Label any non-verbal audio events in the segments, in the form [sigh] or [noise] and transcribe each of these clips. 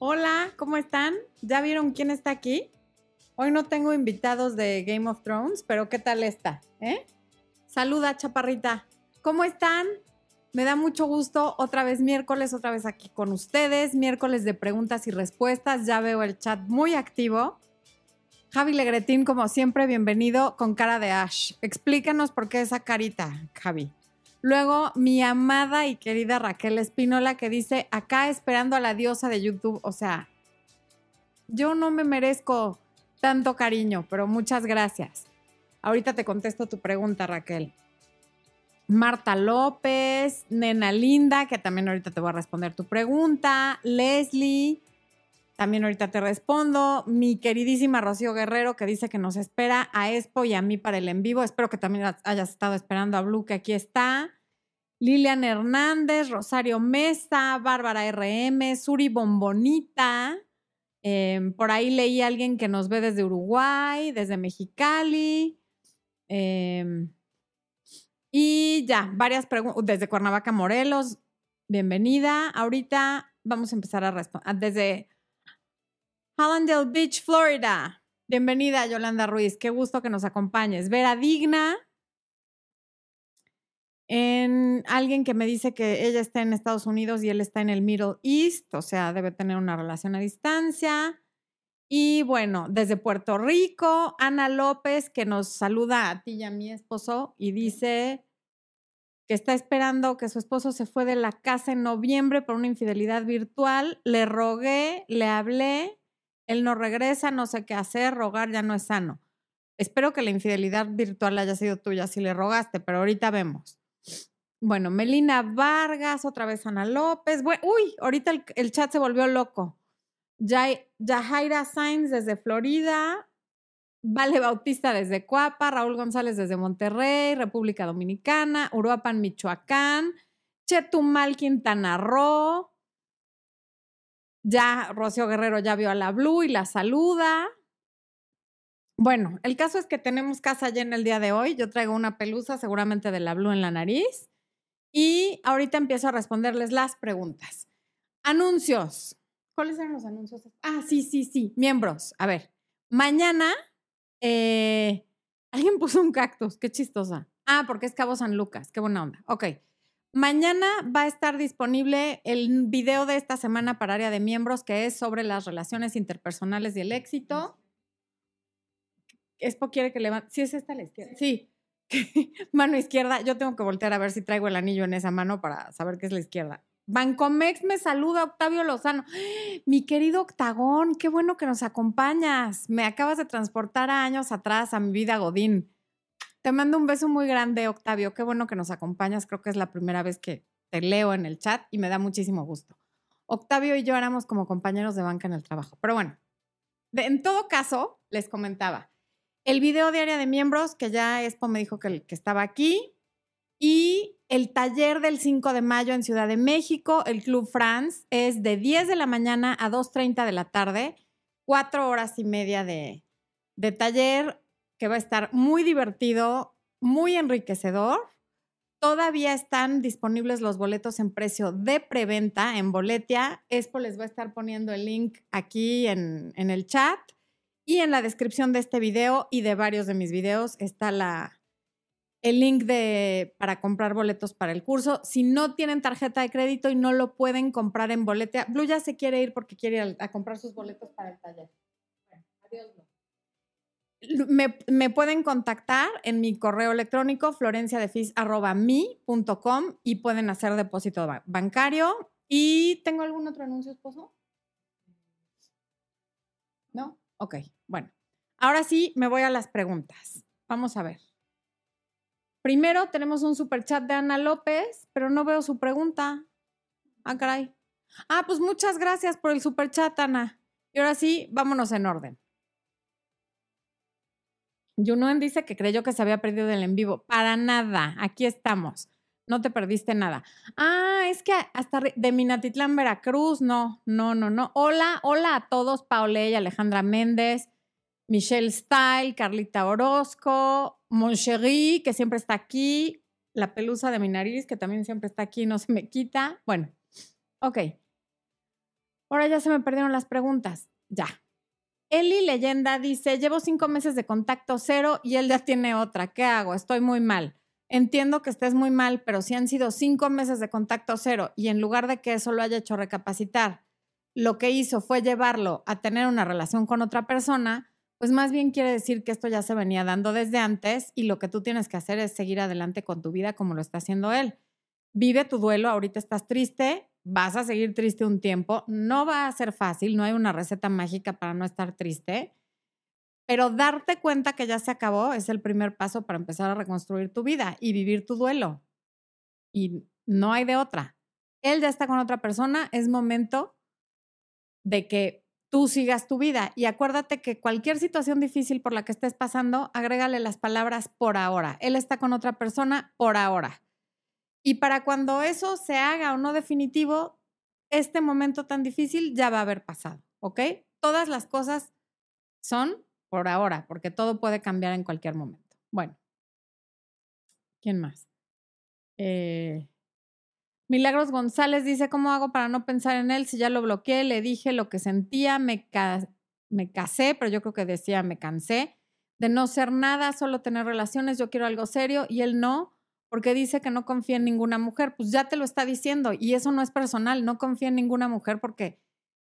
Hola, ¿cómo están? ¿Ya vieron quién está aquí? Hoy no tengo invitados de Game of Thrones, pero ¿qué tal está? ¿Eh? Saluda, chaparrita. ¿Cómo están? Me da mucho gusto otra vez miércoles, otra vez aquí con ustedes, miércoles de preguntas y respuestas. Ya veo el chat muy activo. Javi Legretín, como siempre, bienvenido con cara de Ash. Explícanos por qué esa carita, Javi. Luego, mi amada y querida Raquel Espinola que dice, acá esperando a la diosa de YouTube. O sea, yo no me merezco tanto cariño, pero muchas gracias. Ahorita te contesto tu pregunta, Raquel. Marta López, Nena Linda, que también ahorita te voy a responder tu pregunta. Leslie, también ahorita te respondo. Mi queridísima Rocío Guerrero, que dice que nos espera a Expo y a mí para el en vivo. Espero que también hayas estado esperando a Blue, que aquí está. Lilian Hernández, Rosario Mesa, Bárbara RM, Suri Bombonita. Em, por ahí leí a alguien que nos ve desde Uruguay, desde Mexicali. Em, y ya, varias preguntas desde Cuernavaca, Morelos. Bienvenida. Ahorita vamos a empezar a responder desde Hallandale Beach, Florida. Bienvenida, Yolanda Ruiz. Qué gusto que nos acompañes. Vera Digna. En alguien que me dice que ella está en Estados Unidos y él está en el Middle East, o sea, debe tener una relación a distancia. Y bueno, desde Puerto Rico, Ana López, que nos saluda a ti y a mi esposo y dice que está esperando que su esposo se fue de la casa en noviembre por una infidelidad virtual. Le rogué, le hablé, él no regresa, no sé qué hacer, rogar ya no es sano. Espero que la infidelidad virtual haya sido tuya si le rogaste, pero ahorita vemos. Bueno, Melina Vargas, otra vez Ana López. uy, ahorita el chat se volvió loco. Yajaira Sainz desde Florida, Vale Bautista desde Cuapa, Raúl González desde Monterrey, República Dominicana, Uruapan, Michoacán, Chetumal, Quintana Roo. Ya Rocío Guerrero ya vio a la Blue y la saluda. Bueno, el caso es que tenemos casa llena el día de hoy. Yo traigo una pelusa seguramente de la Blue en la nariz. Y ahorita empiezo a responderles las preguntas. Anuncios. ¿Cuáles eran los anuncios? Ah, sí, sí, sí. Miembros. A ver, mañana eh, alguien puso un cactus. Qué chistosa. Ah, porque es Cabo San Lucas. Qué buena onda. Ok. Mañana va a estar disponible el video de esta semana para área de miembros que es sobre las relaciones interpersonales y el éxito. Expo quiere que levante. Sí, es esta la izquierda. Sí. [laughs] mano izquierda. Yo tengo que voltear a ver si traigo el anillo en esa mano para saber qué es la izquierda. Bancomex me saluda, Octavio Lozano. [gasps] Mi querido Octagón, qué bueno que nos acompañas. Me acabas de transportar a años atrás a mi vida Godín. Te mando un beso muy grande, Octavio. Qué bueno que nos acompañas. Creo que es la primera vez que te leo en el chat y me da muchísimo gusto. Octavio y yo éramos como compañeros de banca en el trabajo. Pero bueno, en todo caso, les comentaba, el video de área de miembros, que ya Expo me dijo que, que estaba aquí, y el taller del 5 de mayo en Ciudad de México, el Club France, es de 10 de la mañana a 2.30 de la tarde, cuatro horas y media de, de taller que va a estar muy divertido, muy enriquecedor. Todavía están disponibles los boletos en precio de preventa en Boletia. Expo les va a estar poniendo el link aquí en, en el chat y en la descripción de este video y de varios de mis videos está la, el link de, para comprar boletos para el curso. Si no tienen tarjeta de crédito y no lo pueden comprar en boletea, Blue ya se quiere ir porque quiere a, comprar sus boletos para el taller. Adiós, Me, pueden contactar en mi correo electrónico florenciadefis.com y pueden hacer depósito bancario. ¿Y tengo algún otro anuncio, esposo? ¿No? Ok, bueno. Ahora sí, me voy a las preguntas. Vamos a ver. Primero tenemos un super chat de Ana López, pero no veo su pregunta. Ah, caray. Ah, pues muchas gracias por el super chat, Ana. Y ahora sí, vámonos en orden. Junuen dice que creyó que se había perdido del en vivo. Para nada, aquí estamos. No te perdiste nada. Ah, es que hasta de Minatitlán, Veracruz, no, no, no, no. Hola, hola a todos, Paule y Alejandra Méndez. Michelle Style, Carlita Orozco, Moncherie, que siempre está aquí, la pelusa de mi nariz, que también siempre está aquí, no se me quita. Bueno, ok. Ahora ya se me perdieron las preguntas. Ya. Eli Leyenda dice, llevo cinco meses de contacto cero y él ya tiene otra. ¿Qué hago? Estoy muy mal. Entiendo que estés muy mal, pero si han sido cinco meses de contacto cero y en lugar de que eso lo haya hecho recapacitar, lo que hizo fue llevarlo a tener una relación con otra persona, pues más bien quiere decir que esto ya se venía dando desde antes y lo que tú tienes que hacer es seguir adelante con tu vida como lo está haciendo él. Vive tu duelo, ahorita estás triste, vas a seguir triste un tiempo, no va a ser fácil, no hay una receta mágica para no estar triste, pero darte cuenta que ya se acabó es el primer paso para empezar a reconstruir tu vida y vivir tu duelo. Y no hay de otra. Él ya está con otra persona, es momento de que tú sigas tu vida. Y acuérdate que cualquier situación difícil por la que estés pasando, agrégale las palabras por ahora. Él está con otra persona por ahora. Y para cuando eso se haga o no definitivo, este momento tan difícil ya va a haber pasado, ¿ok? Todas las cosas son por ahora, porque todo puede cambiar en cualquier momento. Bueno, ¿quién más? Eh, Milagros González dice, ¿cómo hago para no pensar en él? Si ya lo bloqueé, le dije lo que sentía, me, me casé, pero yo creo que decía, me cansé de no ser nada, solo tener relaciones, yo quiero algo serio y él no porque dice que no confía en ninguna mujer. Pues ya te lo está diciendo y eso no es personal, no confía en ninguna mujer porque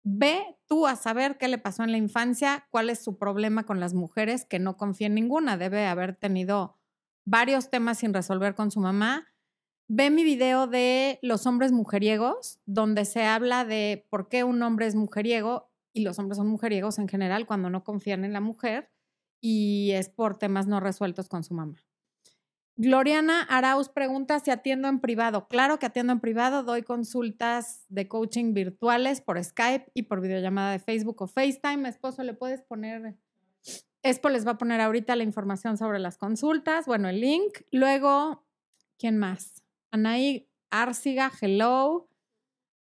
ve tú a saber qué le pasó en la infancia, cuál es su problema con las mujeres, que no confía en ninguna. Debe haber tenido varios temas sin resolver con su mamá. Ve mi video de los hombres mujeriegos, donde se habla de por qué un hombre es mujeriego y los hombres son mujeriegos en general cuando no confían en la mujer y es por temas no resueltos con su mamá. Gloriana Arauz pregunta si atiendo en privado. Claro que atiendo en privado, doy consultas de coaching virtuales por Skype y por videollamada de Facebook o FaceTime. Esposo, ¿le puedes poner? Expo les va a poner ahorita la información sobre las consultas, bueno, el link. Luego, ¿quién más? Anaí Arciga, hello.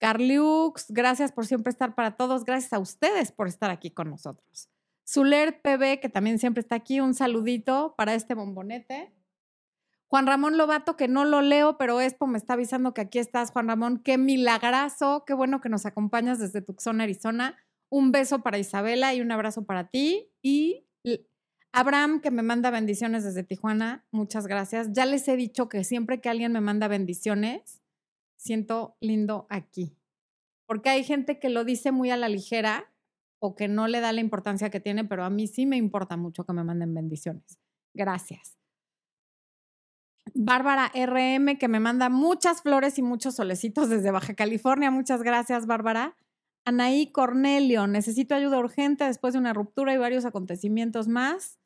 Carliux, gracias por siempre estar para todos. Gracias a ustedes por estar aquí con nosotros. Zuler PB, que también siempre está aquí, un saludito para este bombonete. Juan Ramón Lobato, que no lo leo, pero Expo me está avisando que aquí estás, Juan Ramón. Qué milagrazo, qué bueno que nos acompañas desde Tucson, Arizona. Un beso para Isabela y un abrazo para ti. Y Abraham, que me manda bendiciones desde Tijuana, muchas gracias. Ya les he dicho que siempre que alguien me manda bendiciones, siento lindo aquí. Porque hay gente que lo dice muy a la ligera o que no le da la importancia que tiene, pero a mí sí me importa mucho que me manden bendiciones. Gracias. Bárbara RM, que me manda muchas flores y muchos solecitos desde Baja California. Muchas gracias, Bárbara. Anaí Cornelio, necesito ayuda urgente después de una ruptura y varios acontecimientos más.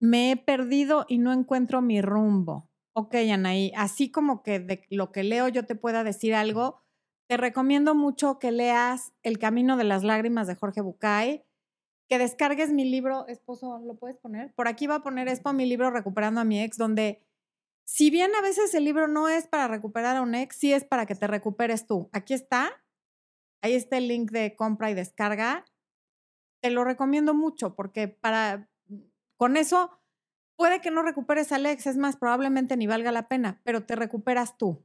Me he perdido y no encuentro mi rumbo. Ok, Anaí, así como que de lo que leo yo te pueda decir algo, te recomiendo mucho que leas El Camino de las Lágrimas de Jorge Bucay, que descargues mi libro, esposo, ¿lo puedes poner? Por aquí va a poner Expo mi libro Recuperando a mi ex, donde si bien a veces el libro no es para recuperar a un ex, sí es para que te recuperes tú. Aquí está, ahí está el link de compra y descarga. Te lo recomiendo mucho porque para con eso puede que no recuperes al ex, es más, probablemente ni valga la pena, pero te recuperas tú.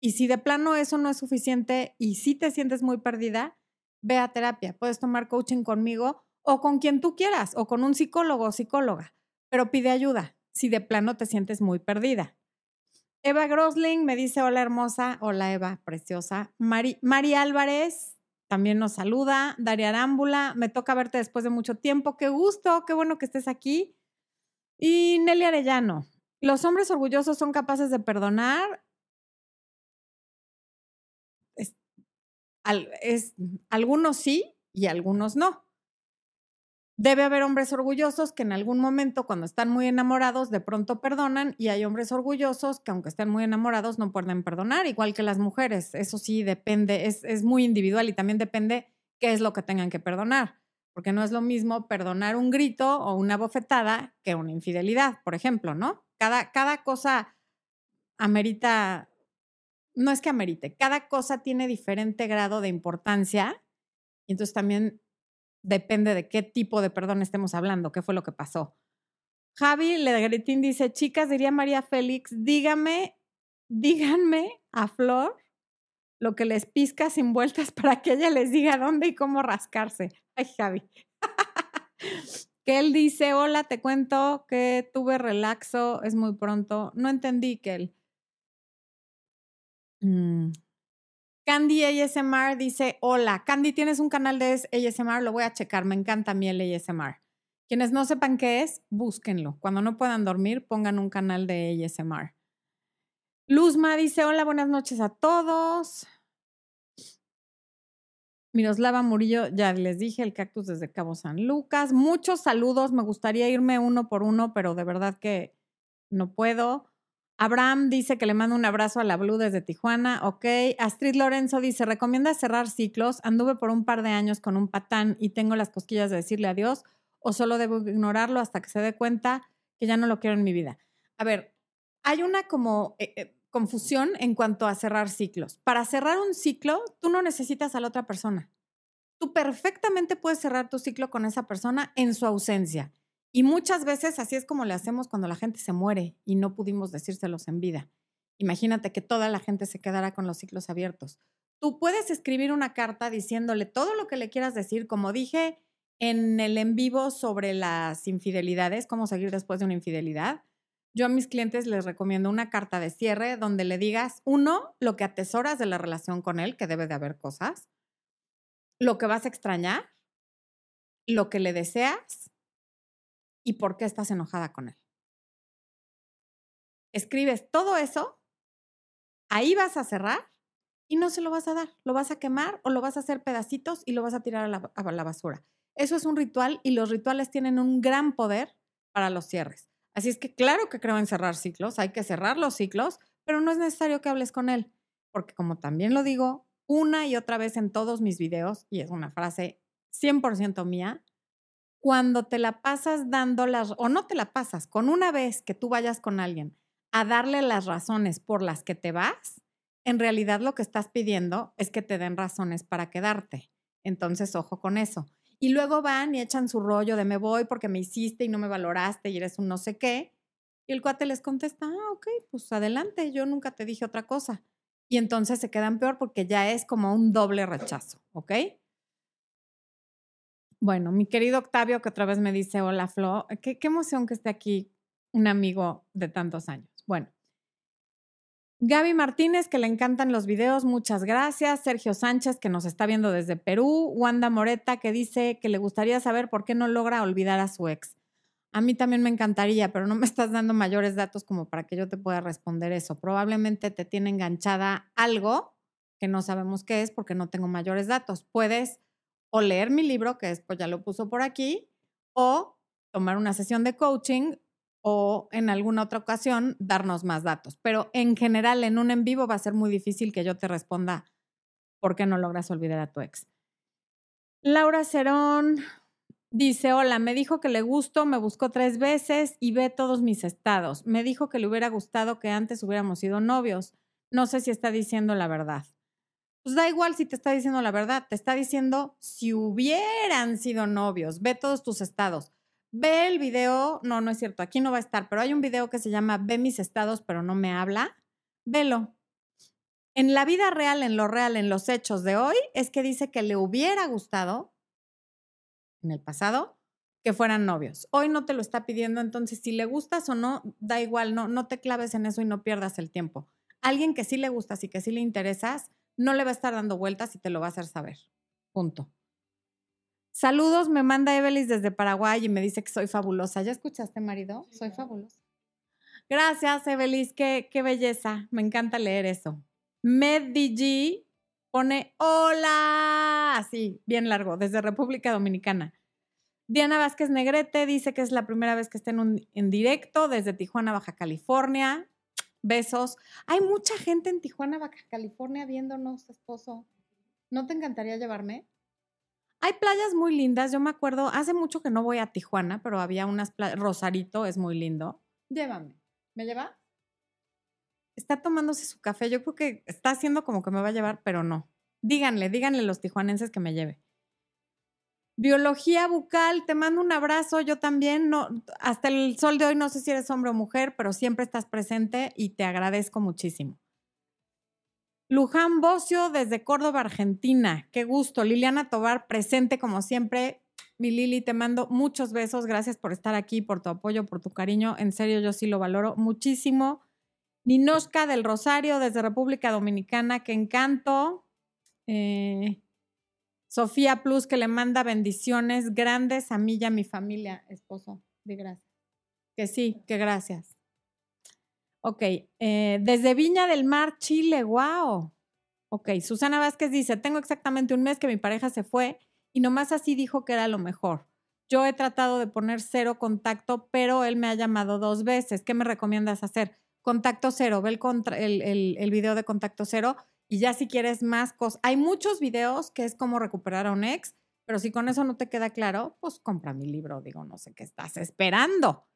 Y si de plano eso no es suficiente y si te sientes muy perdida, ve a terapia. Puedes tomar coaching conmigo o con quien tú quieras, o con un psicólogo o psicóloga, pero pide ayuda si de plano te sientes muy perdida. Eva Grosling me dice, hola hermosa, hola Eva, preciosa. Mari, Álvarez también nos saluda. Daria Arámbula, me toca verte después de mucho tiempo. Qué gusto, qué bueno que estés aquí. Y Nelly Arellano, ¿los hombres orgullosos son capaces de perdonar? es, algunos sí y algunos no. Debe haber hombres orgullosos que en algún momento, cuando están muy enamorados, de pronto perdonan y hay hombres orgullosos que aunque estén muy enamorados no pueden perdonar, igual que las mujeres. Eso sí depende, es, es muy individual y también depende qué es lo que tengan que perdonar, porque no es lo mismo perdonar un grito o una bofetada que una infidelidad, por ejemplo, ¿no? Cada, cada cosa amerita, no es que amerite, cada cosa tiene diferente grado de importancia y entonces también depende de qué tipo de perdón estemos hablando, qué fue lo que pasó. Javi Legretín dice, chicas, diría María Félix, dígame, díganme a Flor lo que les pizca sin vueltas para que ella les diga dónde y cómo rascarse. Ay, Javi. [laughs] que él dice, hola, te cuento que tuve relaxo, es muy pronto. No entendí que él. Mm. Candy ASMR dice, hola, Candy, ¿tienes un canal de ASMR? Lo voy a checar, me encanta a mí ASMR. Quienes no sepan qué es, búsquenlo. Cuando no puedan dormir, pongan un canal de ASMR. Luzma dice, hola, buenas noches a todos. Miroslava Murillo, ya les dije, el cactus desde Cabo San Lucas. Muchos saludos, me gustaría irme uno por uno, pero de verdad que no puedo. Abraham dice que le manda un abrazo a la Blue desde Tijuana. Ok. Astrid Lorenzo dice: Recomienda cerrar ciclos. Anduve por un par de años con un patán y tengo las cosquillas de decirle adiós, o solo debo ignorarlo hasta que se dé cuenta que ya no lo quiero en mi vida. A ver, hay una como eh, eh, confusión en cuanto a cerrar ciclos. Para cerrar un ciclo, tú no necesitas a la otra persona. Tú perfectamente puedes cerrar tu ciclo con esa persona en su ausencia. Y muchas veces así es como le hacemos cuando la gente se muere y no pudimos decírselos en vida. Imagínate que toda la gente se quedara con los ciclos abiertos. Tú puedes escribir una carta diciéndole todo lo que le quieras decir, como dije en el en vivo sobre las infidelidades, cómo seguir después de una infidelidad. Yo a mis clientes les recomiendo una carta de cierre donde le digas, uno, lo que atesoras de la relación con él, que debe de haber cosas, lo que vas a extrañar, lo que le deseas y por qué estás enojada con él. Escribes todo eso, ahí vas a cerrar y no se lo vas a dar. Lo vas a quemar o lo vas a hacer pedacitos y lo vas a tirar a la, a la basura. Eso es un ritual y los rituales tienen un gran poder para los cierres. Así es que claro que creo en cerrar ciclos, hay que cerrar los ciclos, pero no es necesario que hables con él, porque como también lo digo una y otra vez en todos mis videos, y es una frase 100% mía, cuando te la pasas dando las, o no te la pasas, con una vez que tú vayas con alguien a darle las razones por las que te vas, en realidad lo que estás pidiendo es que te den razones para quedarte. Entonces, ojo con eso. Y luego van y echan su rollo de me voy porque me hiciste y no me valoraste y eres un no sé qué. Y el cuate les contesta, ah, ok, pues adelante, yo nunca te dije otra cosa. Y entonces se quedan peor porque ya es como un doble rechazo, ¿ok? Bueno, mi querido Octavio, que otra vez me dice, hola Flo, qué, qué emoción que esté aquí un amigo de tantos años. Bueno, Gaby Martínez, que le encantan los videos, muchas gracias. Sergio Sánchez, que nos está viendo desde Perú. Wanda Moreta, que dice que le gustaría saber por qué no logra olvidar a su ex. A mí también me encantaría, pero no me estás dando mayores datos como para que yo te pueda responder eso. Probablemente te tiene enganchada algo que no sabemos qué es porque no tengo mayores datos. Puedes o leer mi libro, que después ya lo puso por aquí, o tomar una sesión de coaching o en alguna otra ocasión darnos más datos. Pero en general, en un en vivo va a ser muy difícil que yo te responda por qué no logras olvidar a tu ex. Laura Cerón dice, hola, me dijo que le gustó, me buscó tres veces y ve todos mis estados. Me dijo que le hubiera gustado que antes hubiéramos sido novios. No sé si está diciendo la verdad pues da igual si te está diciendo la verdad, te está diciendo si hubieran sido novios, ve todos tus estados. Ve el video, no, no es cierto, aquí no va a estar, pero hay un video que se llama Ve mis estados, pero no me habla. Velo. En la vida real, en lo real, en los hechos de hoy, es que dice que le hubiera gustado, en el pasado, que fueran novios. Hoy no te lo está pidiendo, entonces si le gustas o no, da igual, no, no te claves en eso y no pierdas el tiempo. Alguien que sí le gustas y que sí le interesas, no le va a estar dando vueltas y te lo va a hacer saber. Punto. Saludos, me manda Evelis desde Paraguay y me dice que soy fabulosa. ¿Ya escuchaste, marido? Soy fabulosa. Gracias, Evelis, qué, qué belleza. Me encanta leer eso. MedDG pone hola, así, bien largo, desde República Dominicana. Diana Vázquez Negrete dice que es la primera vez que está en, un, en directo desde Tijuana, Baja California. Besos. Hay mucha gente en Tijuana, Baja California, viéndonos, esposo. ¿No te encantaría llevarme? Hay playas muy lindas. Yo me acuerdo, hace mucho que no voy a Tijuana, pero había unas playas. Rosarito es muy lindo. Llévame. ¿Me lleva? Está tomándose su café. Yo creo que está haciendo como que me va a llevar, pero no. Díganle, díganle a los tijuanenses que me lleve. Biología bucal, te mando un abrazo, yo también, no, hasta el sol de hoy no sé si eres hombre o mujer, pero siempre estás presente y te agradezco muchísimo. Luján Bocio desde Córdoba, Argentina. Qué gusto. Liliana Tobar, presente como siempre. Mi Lili, te mando muchos besos. Gracias por estar aquí, por tu apoyo, por tu cariño. En serio, yo sí lo valoro muchísimo. Ninoshka del Rosario desde República Dominicana. Qué encanto. Eh, Sofía Plus, que le manda bendiciones grandes a mí y a mi familia, esposo. De gracias. Que sí, que gracias. Ok, eh, desde Viña del Mar, Chile, wow. Ok, Susana Vázquez dice, tengo exactamente un mes que mi pareja se fue y nomás así dijo que era lo mejor. Yo he tratado de poner cero contacto, pero él me ha llamado dos veces. ¿Qué me recomiendas hacer? Contacto cero, ve el, video de contacto cero y ya si quieres más cosas. Hay muchos videos que es como recuperar a un ex, pero si con eso no te queda claro, pues compra mi libro, digo, no sé qué estás esperando.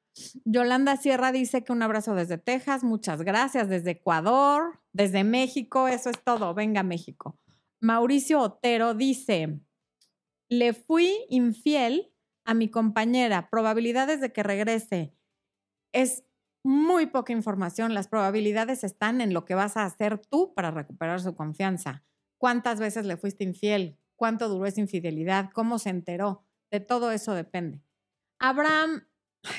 Yolanda Sierra dice que un abrazo desde Texas, muchas gracias, desde Ecuador, desde México, eso es todo, venga México. Mauricio Otero dice, le fui infiel a mi compañera, probabilidades de que regrese. Es muy poca información, las probabilidades están en lo que vas a hacer tú para recuperar su confianza. ¿Cuántas veces le fuiste infiel? ¿Cuánto duró esa infidelidad? ¿Cómo se enteró? De todo eso depende. Abraham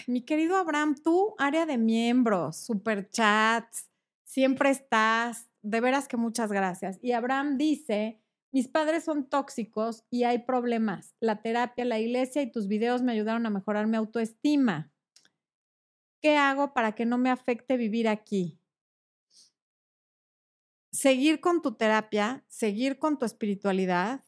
mi querido Abraham, tú, área de miembros, superchats, siempre estás. De veras que muchas gracias. Y Abraham dice, mis padres son tóxicos y hay problemas. La terapia, la iglesia y tus videos me ayudaron a mejorar mi autoestima. ¿Qué hago para que no me afecte vivir aquí? Seguir con tu terapia, seguir con tu espiritualidad,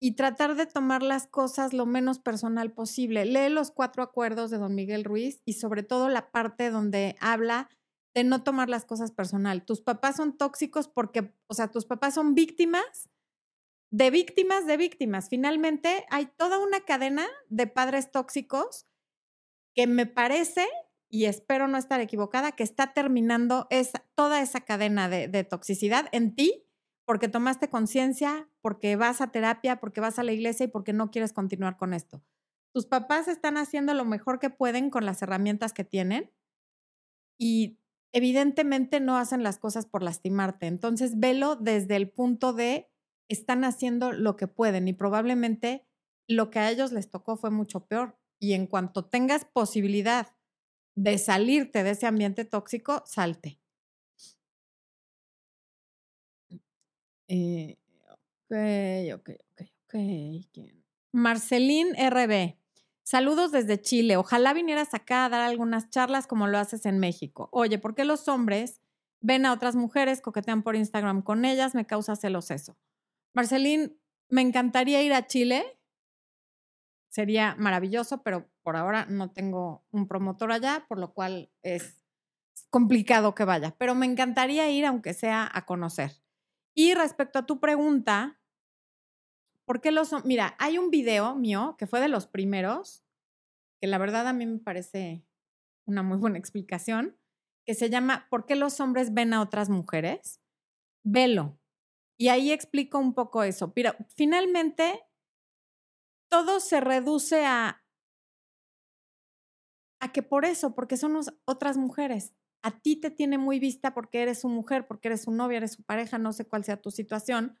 y tratar de tomar las cosas lo menos personal posible. Lee los cuatro acuerdos de don Miguel Ruiz y sobre todo la parte donde habla de no tomar las cosas personal. Tus papás son tóxicos porque, o sea, tus papás son víctimas de víctimas de víctimas. Finalmente hay toda una cadena de padres tóxicos que me parece, y espero no estar equivocada, que está terminando toda esa cadena de, de toxicidad en ti porque tomaste conciencia, porque vas a terapia, porque vas a la iglesia y porque no quieres continuar con esto. Tus papás están haciendo lo mejor que pueden con las herramientas que tienen y evidentemente no hacen las cosas por lastimarte. Entonces, velo desde el punto de están haciendo lo que pueden y probablemente lo que a ellos les tocó fue mucho peor. Y en cuanto tengas posibilidad de salirte de ese ambiente tóxico, salte. Eh, ok, ok, ok, ok. Marcelín RB. Saludos desde Chile. Ojalá vinieras acá a dar algunas charlas como lo haces en México. Oye, ¿por qué los hombres ven a otras mujeres, coquetean por Instagram con ellas? Me causa celos eso. Marcelín, me encantaría ir a Chile. Sería maravilloso, pero por ahora no tengo un promotor allá, por lo cual es complicado que vaya. Pero me encantaría ir, aunque sea a conocer. Y respecto a tu pregunta, ¿por qué los Mira, hay un video mío que fue de los primeros, que la verdad a mí me parece una muy buena explicación, que se llama ¿Por qué los hombres ven a otras mujeres? Velo. Y ahí explico un poco eso. Pero finalmente, todo se reduce a, a que por eso, porque son otras mujeres a ti te tiene muy vista porque eres su mujer, porque eres su novia, eres su pareja, no sé cuál sea tu situación.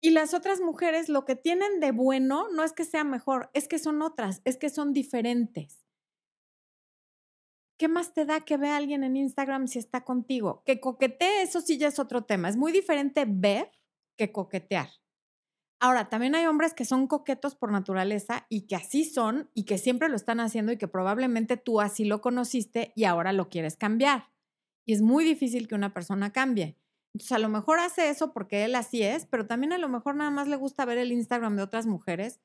Y las otras mujeres lo que tienen de bueno no es que sea mejor, es que son otras, es que son diferentes. ¿Qué más te da que vea a alguien en Instagram si está contigo? Que coquetee, eso sí ya es otro tema. Es muy diferente ver que coquetear. Ahora, también hay hombres que son coquetos por naturaleza y que así son y que siempre lo están haciendo y que probablemente tú así lo conociste y ahora lo quieres cambiar. Y es muy difícil que una persona cambie. Entonces, a lo mejor hace eso porque él así es, pero también a lo mejor nada más le gusta ver el Instagram de otras mujeres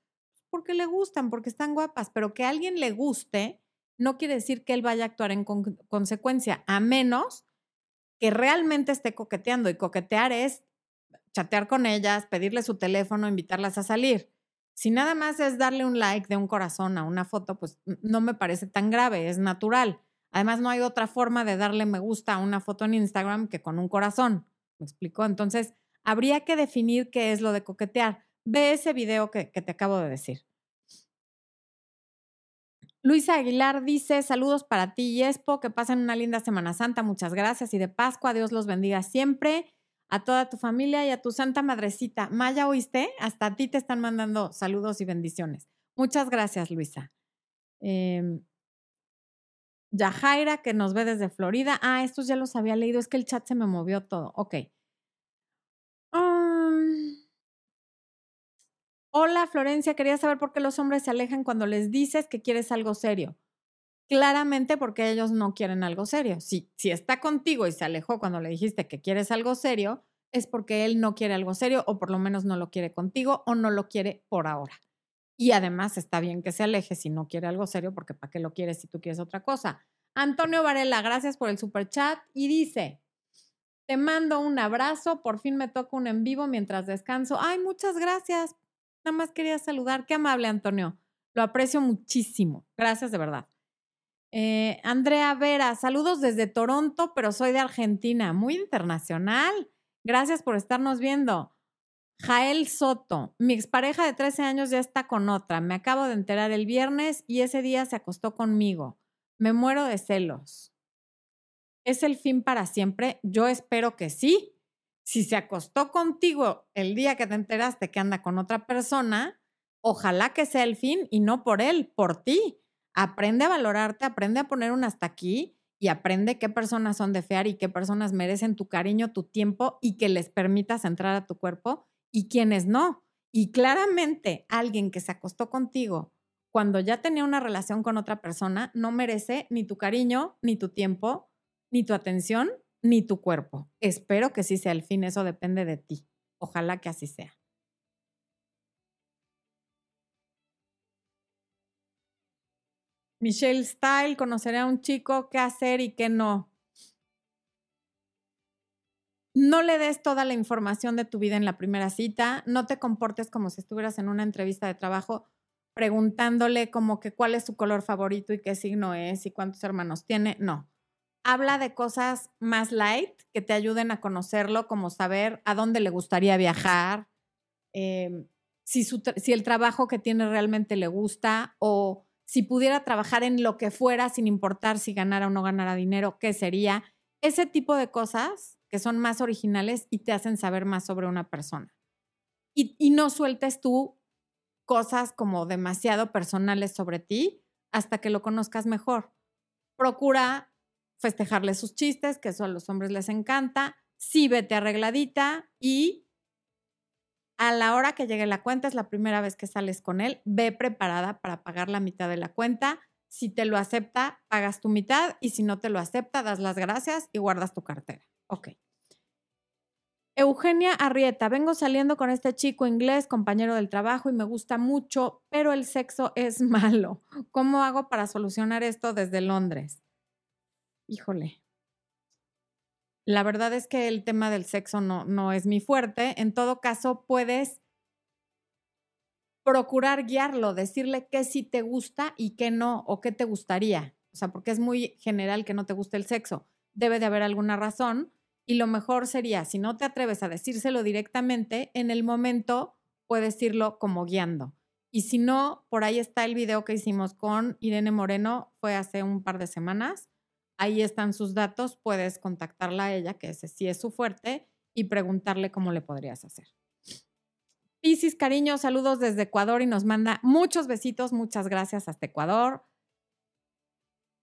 porque le gustan, porque están guapas, pero que alguien le guste no quiere decir que él vaya a actuar en consecuencia, a menos que realmente esté coqueteando. Y coquetear es chatear con ellas, pedirle su teléfono, invitarlas a salir. Si nada más es darle un like de un corazón a una foto, pues no me parece tan grave, es natural. Además, no hay otra forma de darle me gusta a una foto en Instagram que con un corazón. ¿Me explico? Entonces, habría que definir qué es lo de coquetear. Ve ese video que, que te acabo de decir. Luisa Aguilar dice, saludos para ti y Expo, que pasen una linda Semana Santa, muchas gracias y de Pascua, Dios los bendiga siempre. A toda tu familia y a tu santa madrecita. Maya, ¿oíste? Hasta a ti te están mandando saludos y bendiciones. Muchas gracias, Luisa. Eh, Yajaira, que nos ve desde Florida. Ah, estos ya los había leído, es que el chat se me movió todo. Ok. Hola, Florencia, quería saber por qué los hombres se alejan cuando les dices que quieres algo serio. Claramente porque ellos no quieren algo serio. Si, está contigo y se alejó cuando le dijiste que quieres algo serio, es porque él no quiere algo serio o por lo menos no lo quiere contigo o no lo quiere por ahora. Y además está bien que se aleje si no quiere algo serio, porque ¿para qué lo quieres si tú quieres otra cosa? Antonio Varela, gracias por el super chat y dice, te mando un abrazo, por fin me toca un en vivo mientras descanso. Ay, muchas gracias. Nada más quería saludar. Qué amable, Antonio. Lo aprecio muchísimo. Gracias de verdad. Eh, Andrea Vera, saludos desde Toronto, pero soy de Argentina. Muy internacional. Gracias por estarnos viendo. Jael Soto, mi expareja de 13 años ya está con otra. Me acabo de enterar el viernes y ese día se acostó conmigo. Me muero de celos. ¿Es el fin para siempre? Yo espero que sí. Si se acostó contigo el día que te enteraste que anda con otra persona, ojalá que sea el fin y no por él, por ti. Aprende a valorarte, aprende a poner un hasta aquí y aprende qué personas son de fear y qué personas merecen tu cariño, tu tiempo y que les permitas entrar a tu cuerpo y quienes no. Y claramente alguien que se acostó contigo cuando ya tenía una relación con otra persona no merece ni tu cariño, ni tu tiempo, ni tu atención, ni tu cuerpo. Espero que sí sea el fin, eso depende de ti. Ojalá que así sea. Michelle Style, conoceré a un chico, qué hacer y qué no no le des toda la información de tu vida en la primera cita, no te comportes como si estuvieras en una entrevista de trabajo preguntándole como que cuál es su color favorito y qué signo es y cuántos hermanos tiene, no. Habla de cosas más light que te ayuden a conocerlo, como saber a dónde le gustaría viajar, em, si, si el trabajo que tiene realmente le gusta o si pudiera trabajar en lo que fuera sin importar si ganara o no ganara dinero, ¿qué sería? Ese tipo de cosas que son más originales y te hacen saber más sobre una persona. Y, no sueltes tú cosas como demasiado personales sobre ti hasta que lo conozcas mejor. Procura festejarle sus chistes, que eso a los hombres les encanta. Sí, vete arregladita y a la hora que llegue la cuenta, es la primera vez que sales con él, ve preparada para pagar la mitad de la cuenta. Si te lo acepta, pagas tu mitad y si no te lo acepta, das las gracias y guardas tu cartera. Ok. Eugenia Arrieta, vengo saliendo con este chico inglés, compañero del trabajo, y me gusta mucho, pero el sexo es [laughs] malo. ¿Cómo hago para solucionar esto desde Londres? Híjole. La verdad es que el tema del sexo no, no es mi fuerte. En todo caso, puedes procurar guiarlo, decirle qué sí te gusta y qué no, o qué te gustaría. O sea, porque es muy general que no te guste el sexo. Debe de haber alguna razón y lo mejor sería, si no te atreves a decírselo directamente, en el momento puedes irlo como guiando. Y si no, por ahí está el video que hicimos con Irene Moreno, fue hace un par de semanas. Ahí están sus datos, puedes contactarla a ella, que ese sí es su fuerte, y preguntarle cómo le podrías hacer. Piscis, cariño, saludos desde Ecuador y nos manda muchos besitos, muchas gracias hasta Ecuador.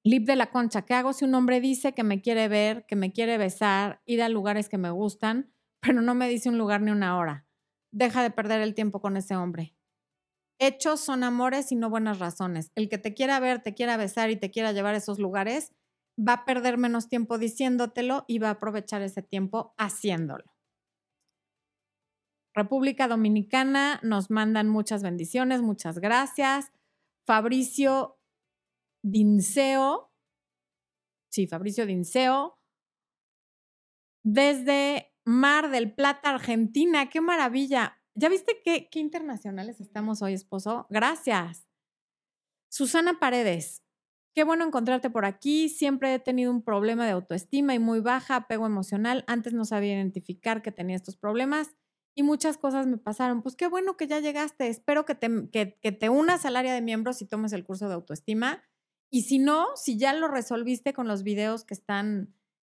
Lip de la Concha, ¿qué hago si un hombre dice que me quiere ver, que me quiere besar, ir a lugares que me gustan, pero no me dice un lugar ni una hora? Deja de perder el tiempo con ese hombre. Hechos son amores y no buenas razones. El que te quiera ver, te quiera besar y te quiera llevar a esos lugares, va a perder menos tiempo diciéndotelo y va a aprovechar ese tiempo haciéndolo. República Dominicana, nos mandan muchas bendiciones, muchas gracias. Fabricio Dinseo, sí, Fabricio Dinseo, desde Mar del Plata, Argentina. ¡Qué maravilla! ¿Ya viste qué, qué internacionales estamos hoy, esposo? Gracias. Susana Paredes, qué bueno encontrarte por aquí. Siempre he tenido un problema de autoestima y muy baja, apego emocional. Antes no sabía identificar que tenía estos problemas y muchas cosas me pasaron. Pues qué bueno que ya llegaste. Espero que te, unas al área de miembros y tomes el curso de autoestima y si no, si ya lo resolviste con los videos que están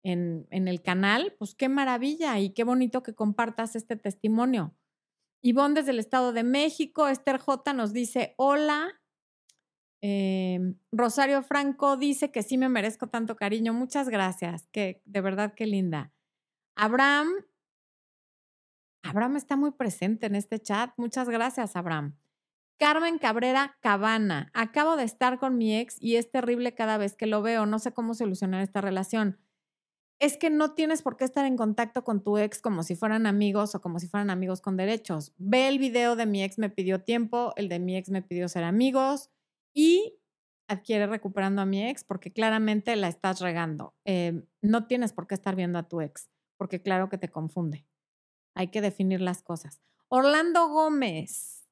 en, en el canal, pues qué maravilla y qué bonito que compartas este testimonio. Ivonne desde el Estado de México, Esther J nos dice, hola. Em, Rosario Franco dice que sí me merezco tanto cariño. Muchas gracias, que de verdad qué linda. Abraham, Abraham está muy presente en este chat. Muchas gracias, Abraham. Carmen Cabrera Cabana, acabo de estar con mi ex y es terrible cada vez que lo veo. No sé cómo solucionar esta relación es que no tienes por qué estar en contacto con tu ex como si fueran amigos o como si fueran amigos con derechos. Ve el video de mi ex me pidió tiempo, el de mi ex me pidió ser amigos y adquiere recuperando a mi ex porque claramente la estás regando. Eh, no tienes por qué estar viendo a tu ex porque claro que te confunde. Hay que definir las cosas. Orlando Gómez.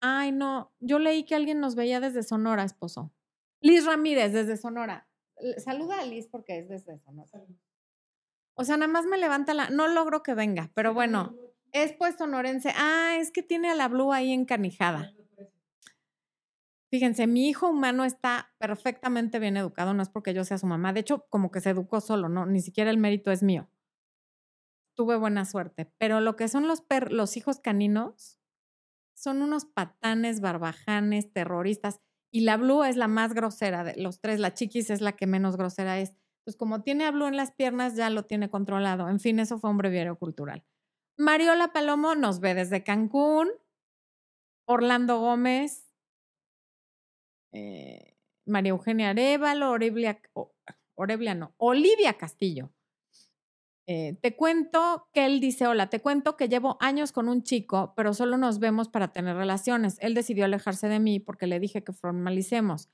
Ay, no, yo leí que alguien nos veía desde Sonora, esposo. Liz Ramírez, desde Sonora. Saluda a Liz porque es desde Sonora. O sea, nada más me levanta la. No logro que venga, pero bueno, es pues sonorense. Ah, es que tiene a la Blue ahí encanijada. Fíjense, mi hijo humano está perfectamente bien educado, no es porque yo sea su mamá. De hecho, como que se educó solo, no, ni siquiera el mérito es mío. Tuve buena suerte. Pero lo que son los, los hijos caninos son unos patanes, barbajanes, terroristas. Y la Blue es la más grosera de los tres. La Chiquis es la que menos grosera es pues como tiene a Blue en las piernas, ya lo tiene controlado. En fin, eso fue un breviario cultural. Mariola Palomo nos ve desde Cancún. Orlando Gómez. Eh, María Eugenia Arevalo, Orevlia, no, Olivia Castillo. Eh, te cuento que él dice, hola, te cuento que llevo años con un chico, pero solo nos vemos para tener relaciones. Él decidió alejarse de mí porque le dije que formalicemos.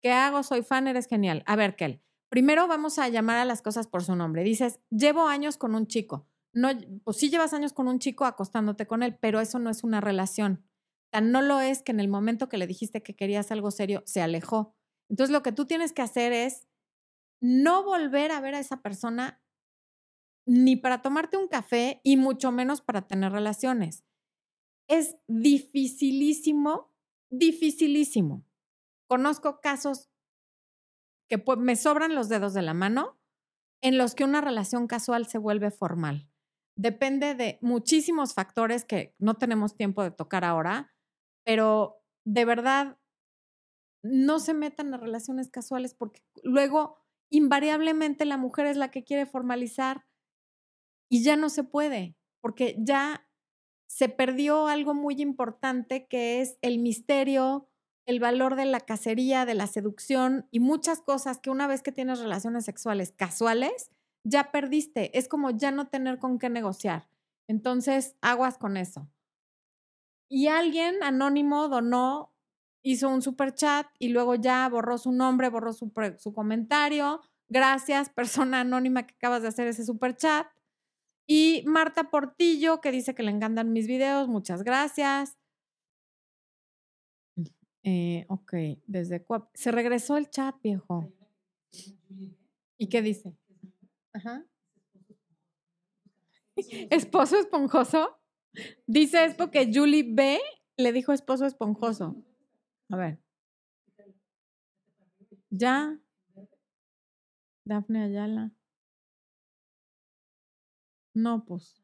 ¿Qué hago? Soy fan, eres genial. A ver, Kel, Primero vamos a llamar a las cosas por su nombre. Dices, llevo años con un chico. No, pues sí llevas años con un chico acostándote con él, pero eso no es una relación. Tan no lo es que en el momento que le dijiste que querías algo serio, se alejó. Entonces lo que tú tienes que hacer es no volver a ver a esa persona ni para tomarte un café y mucho menos para tener relaciones. Es dificilísimo, dificilísimo. Conozco casos que me sobran los dedos de la mano en los que una relación casual se vuelve formal. Depende de muchísimos factores que no tenemos tiempo de tocar ahora, pero de verdad no se metan en relaciones casuales porque luego invariablemente la mujer es la que quiere formalizar y ya no se puede, porque ya se perdió algo muy importante que es el misterio, el valor de la cacería, de la seducción y muchas cosas que una vez que tienes relaciones sexuales casuales, ya perdiste. Es como ya no tener con qué negociar. Entonces, aguas con eso. Y alguien anónimo donó, hizo un super chat y luego ya borró su nombre, borró su, comentario. Gracias, [laughs] persona anónima que acabas de hacer ese super chat. Y Marta Portillo, que dice que le encantan mis videos, muchas gracias. Eh, ok, desde Se regresó el chat, viejo. ¿Y qué dice? Ajá. [laughs] ¿Esposo esponjoso? Dice es porque Julie B le dijo esposo esponjoso. A ver. Ya. Dafne Ayala. No, pues.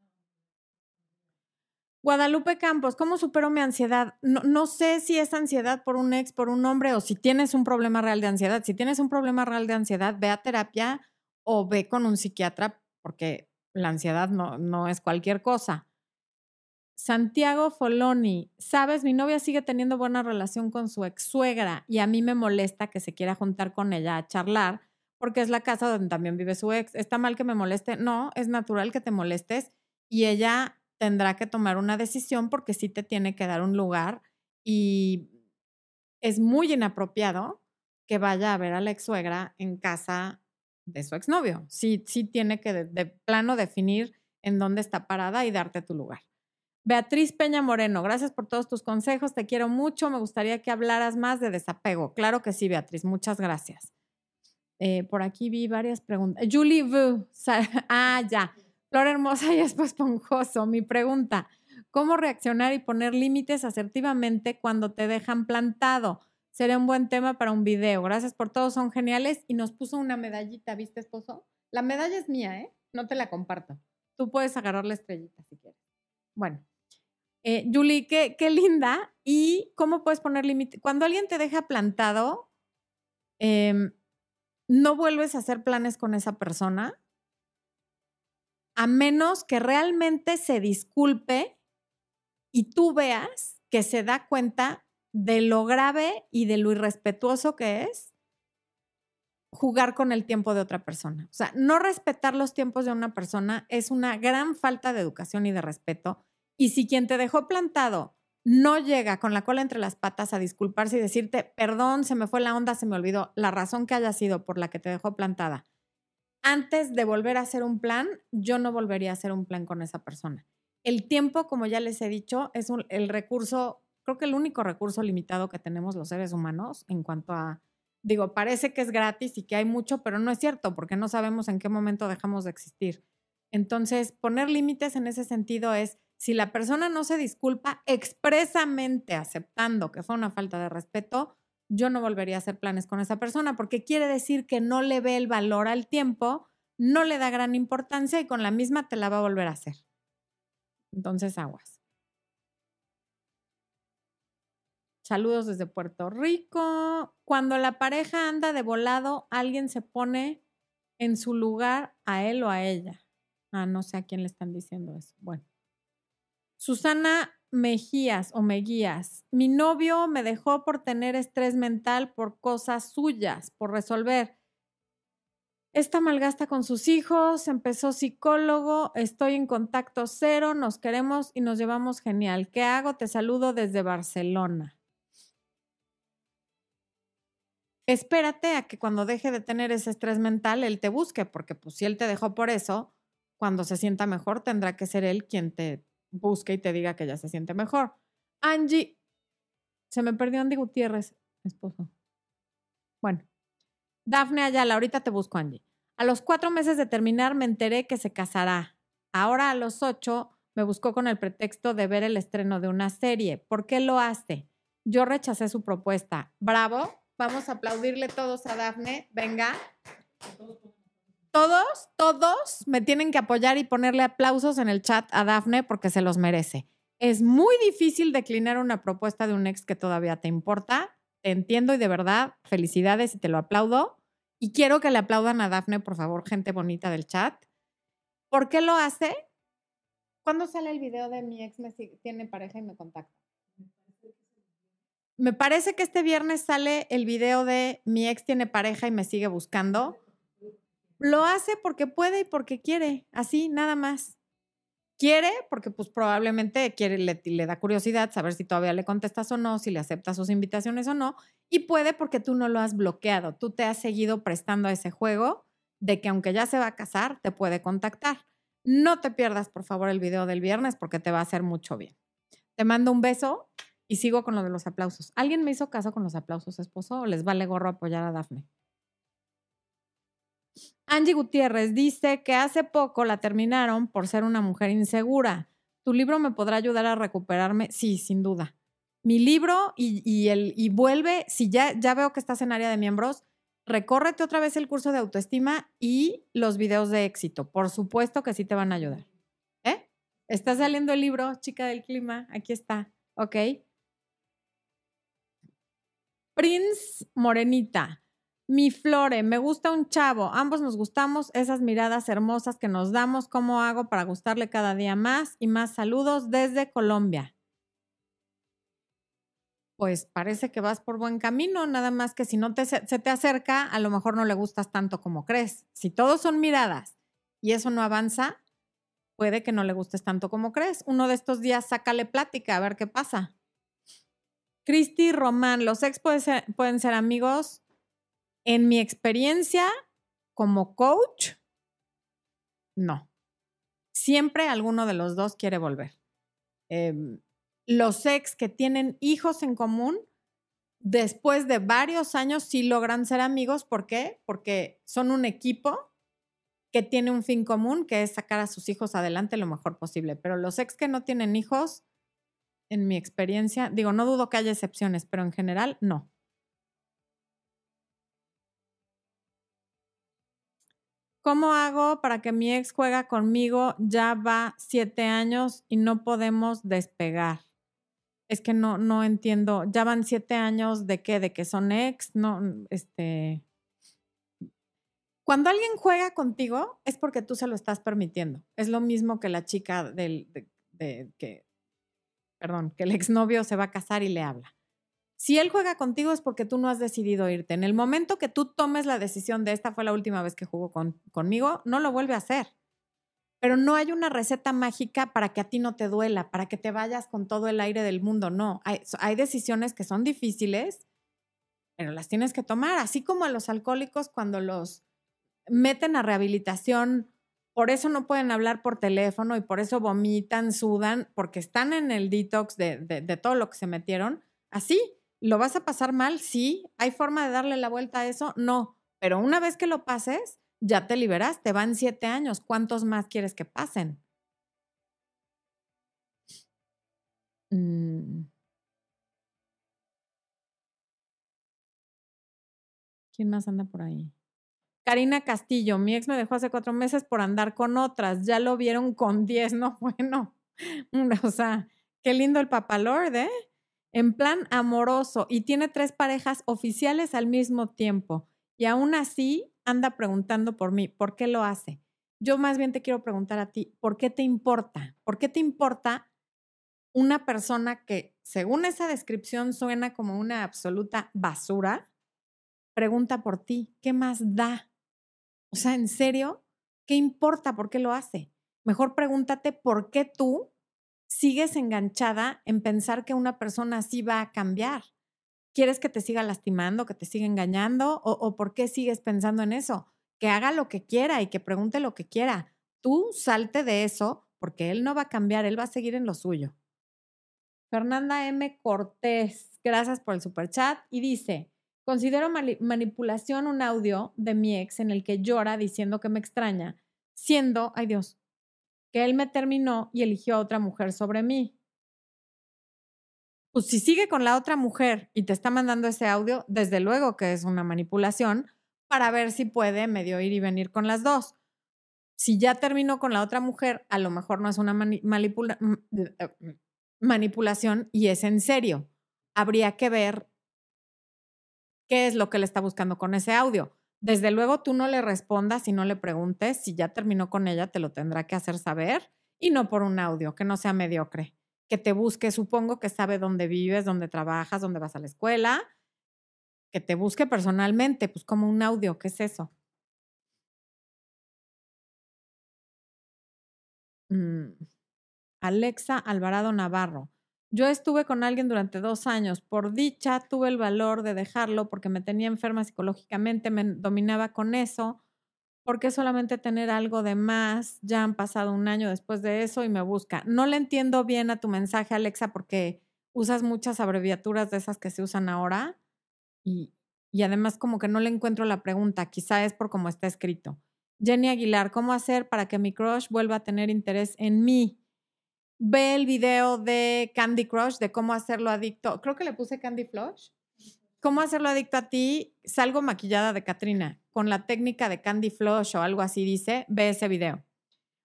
Guadalupe Campos, ¿cómo supero mi ansiedad? No, sé si es ansiedad por un ex, por un hombre o si tienes un problema real de ansiedad. Si tienes un problema real de ansiedad, ve a terapia o ve con un psiquiatra porque la ansiedad no, no es cualquier cosa. Santiago Foloni, sabes, mi novia sigue teniendo buena relación con su ex suegra y a mí me molesta que se quiera juntar con ella a charlar porque es la casa donde también vive su ex. ¿Está mal que me moleste? No, es natural que te molestes y ella tendrá que tomar una decisión porque sí te tiene que dar un lugar y es muy inapropiado que vaya a ver a la ex suegra en casa de su exnovio. Sí, sí tiene que de, plano definir en dónde está parada y darte tu lugar. Beatriz Peña Moreno, gracias por todos tus consejos, te quiero mucho, me gustaría que hablaras más de desapego. Claro que sí, Beatriz, muchas gracias. Eh, por aquí vi varias preguntas. Julie Vu, [laughs] ah, ya. Flor hermosa y esponjoso. Mi pregunta, ¿cómo reaccionar y poner límites asertivamente cuando te dejan plantado? Sería un buen tema para un video. Gracias por todo, son geniales. Y nos puso una medallita, ¿viste, esposo? La medalla es mía, ¿eh? No te la comparto. Tú puedes agarrar la estrellita si quieres. Bueno, eh, Julie, qué, linda. ¿Y cómo puedes poner límite? Cuando alguien te deja plantado, em, no vuelves a hacer planes con esa persona a menos que realmente se disculpe y tú veas que se da cuenta de lo grave y de lo irrespetuoso que es jugar con el tiempo de otra persona. O sea, no respetar los tiempos de una persona es una gran falta de educación y de respeto. Y si quien te dejó plantado no llega con la cola entre las patas a disculparse y decirte, perdón, se me fue la onda, se me olvidó, la razón que haya sido por la que te dejó plantada, antes de volver a hacer un plan, yo no volvería a hacer un plan con esa persona. El tiempo, como ya les he dicho, es el recurso, creo que el único recurso limitado que tenemos los seres humanos en cuanto a, digo, parece que es gratis y que hay mucho, pero no es cierto porque no sabemos en qué momento dejamos de existir. Entonces, poner límites en ese sentido es, si la persona no se disculpa expresamente aceptando que fue una falta de respeto, yo no volvería a hacer planes con esa persona porque quiere decir que no le ve el valor al tiempo, no le da gran importancia y con la misma te la va a volver a hacer. Entonces, aguas. Saludos desde Puerto Rico. Cuando la pareja anda de volado, alguien se pone en su lugar a él o a ella. Ah, no sé a quién le están diciendo eso. Bueno. Susana Mejías o Meguías. Mi novio me dejó por tener estrés mental por cosas suyas, por resolver. Esta malgasta con sus hijos, empezó psicólogo, estoy en contacto cero, nos queremos y nos llevamos genial. ¿Qué hago? Te saludo desde Barcelona. Espérate a que cuando deje de tener ese estrés mental, él te busque, porque pues si él te dejó por eso, cuando se sienta mejor tendrá que ser él quien te busque y te diga que ya se siente mejor. Angie, se me perdió Andy Gutiérrez, esposo. Bueno, Dafne Ayala, ahorita te busco, Angie. A los cuatro meses de terminar me enteré que se casará. Ahora a los ocho me buscó con el pretexto de ver el estreno de una serie. ¿Por qué lo hace? Yo rechacé su propuesta. Bravo. Vamos a aplaudirle todos a Dafne. Venga todos, todos me tienen que apoyar y ponerle aplausos en el chat a Dafne porque se los merece. Es muy difícil declinar una propuesta de un ex que todavía te importa. Te entiendo y de verdad, felicidades y te lo aplaudo. Y quiero que le aplaudan a Dafne, por favor, gente bonita del chat. ¿Por qué lo hace? ¿Cuándo sale el video de mi ex me tiene pareja y me contacta? Me parece que este viernes sale el video de mi ex tiene pareja y me sigue buscando. Lo hace porque puede y porque quiere, así, nada más. Quiere porque pues probablemente quiere, le, le da curiosidad saber si todavía le contestas o no, si le aceptas sus invitaciones o no. Y puede porque tú no lo has bloqueado, tú te has seguido prestando a ese juego de que aunque ya se va a casar, te puede contactar. No te pierdas, por favor, el video del viernes porque te va a hacer mucho bien. Te mando un beso y sigo con lo de los aplausos. ¿Alguien me hizo caso con los aplausos, esposo? ¿O les vale gorro apoyar a Dafne? Angie Gutiérrez dice que hace poco la terminaron por ser una mujer insegura. ¿Tu libro me podrá ayudar a recuperarme? Sí, sin duda. Mi libro y, el, y vuelve, si ya, ya veo que estás en área de miembros, recórrete otra vez el curso de autoestima y los videos de éxito. Por supuesto que sí te van a ayudar. ¿Eh? Está saliendo el libro, chica del clima, aquí está. ¿Ok? Prince Morenita. Mi Flore, me gusta un chavo. Ambos nos gustamos esas miradas hermosas que nos damos. ¿Cómo hago para gustarle cada día más? Y más saludos desde Colombia. Pues parece que vas por buen camino, nada más que si no te, se te acerca, a lo mejor no le gustas tanto como crees. Si todos son miradas y eso no avanza, puede que no le gustes tanto como crees. Uno de estos días sácale plática a ver qué pasa. Cristi Román, los ex pueden ser amigos en mi experiencia como coach, no. Siempre alguno de los dos quiere volver. Em, los ex que tienen hijos en común, después de varios años sí logran ser amigos. ¿Por qué? Porque son un equipo que tiene un fin común, que es sacar a sus hijos adelante lo mejor posible. Pero los ex que no tienen hijos, en mi experiencia, digo, no dudo que haya excepciones, pero en general no. ¿Cómo hago para que mi ex juega conmigo? Ya va siete años y no podemos despegar. Es que no, no entiendo. Ya van siete años de qué, de que son ex, no, este. Cuando alguien juega contigo es porque tú se lo estás permitiendo. Es lo mismo que la chica del, de, que, perdón, que el exnovio se va a casar y le habla. Si él juega contigo es porque tú no has decidido irte. En el momento que tú tomes la decisión de esta fue la última vez que jugó conmigo, no lo vuelve a hacer. Pero no hay una receta mágica para que a ti no te duela, para que te vayas con todo el aire del mundo. No, hay, decisiones que son difíciles, pero las tienes que tomar. Así como a los alcohólicos cuando los meten a rehabilitación, por eso no pueden hablar por teléfono y por eso vomitan, sudan, porque están en el detox de, de todo lo que se metieron. Así, ¿Lo vas a pasar mal? Sí. ¿Hay forma de darle la vuelta a eso? No. Pero una vez que lo pases, ya te liberaste. Van siete años. ¿Cuántos más quieres que pasen? Mm. ¿Quién más anda por ahí? Karina Castillo, mi ex me dejó hace cuatro meses por andar con otras. Ya lo vieron con diez, no, [laughs] bueno. O sea, qué lindo el papalord, ¿eh? En plan amoroso y tiene tres parejas oficiales al mismo tiempo y aún así anda preguntando por mí, ¿por qué lo hace? Yo más bien te quiero preguntar a ti, ¿por qué te importa? ¿Por qué te importa una persona que, según esa descripción, suena como una absoluta basura? Pregunta por ti, ¿qué más da? O sea, ¿en serio? ¿Qué importa por qué lo hace? Mejor pregúntate por qué tú sigues enganchada en pensar que una persona así va a cambiar. ¿Quieres que te siga lastimando, que te siga engañando? ¿O, por qué sigues pensando en eso? Que haga lo que quiera y que pregunte lo que quiera. Tú salte de eso porque él no va a cambiar, él va a seguir en lo suyo. Fernanda M. Cortés, gracias por el super chat y dice, considero manipulación un audio de mi ex en el que llora diciendo que me extraña, siendo, ay Dios, que él me terminó y eligió a otra mujer sobre mí. Pues si sigue con la otra mujer y te está mandando ese audio, desde luego que es una manipulación para ver si puede medio ir y venir con las dos. Si ya terminó con la otra mujer, a lo mejor no es una eh, manipulación y es en serio. Habría que ver qué es lo que le está buscando con ese audio. Desde luego tú no le respondas y no le preguntes. Si ya terminó con ella, te lo tendrá que hacer saber y no por un audio, que no sea mediocre. Que te busque, supongo que sabe dónde vives, dónde trabajas, dónde vas a la escuela. Que te busque personalmente, pues como un audio, ¿qué es eso? Mm. Alexa Alvarado Navarro. Yo estuve con alguien durante dos años. Por dicha, tuve el valor de dejarlo porque me tenía enferma psicológicamente, me dominaba con eso. porque solamente tener algo de más? Ya han pasado un año después de eso y me busca. No le entiendo bien a tu mensaje, Alexa, porque usas muchas abreviaturas de esas que se usan ahora y, y además como que no le encuentro la pregunta. Quizá es por cómo está escrito. Jenny Aguilar, ¿cómo hacer para que mi crush vuelva a tener interés en mí? Ve el video de Candy Crush, de cómo hacerlo adicto. Creo que le puse Candy Flush. ¿Cómo hacerlo adicto a ti? Salgo maquillada de Katrina con la técnica de Candy Flush o algo así dice. Ve ese video.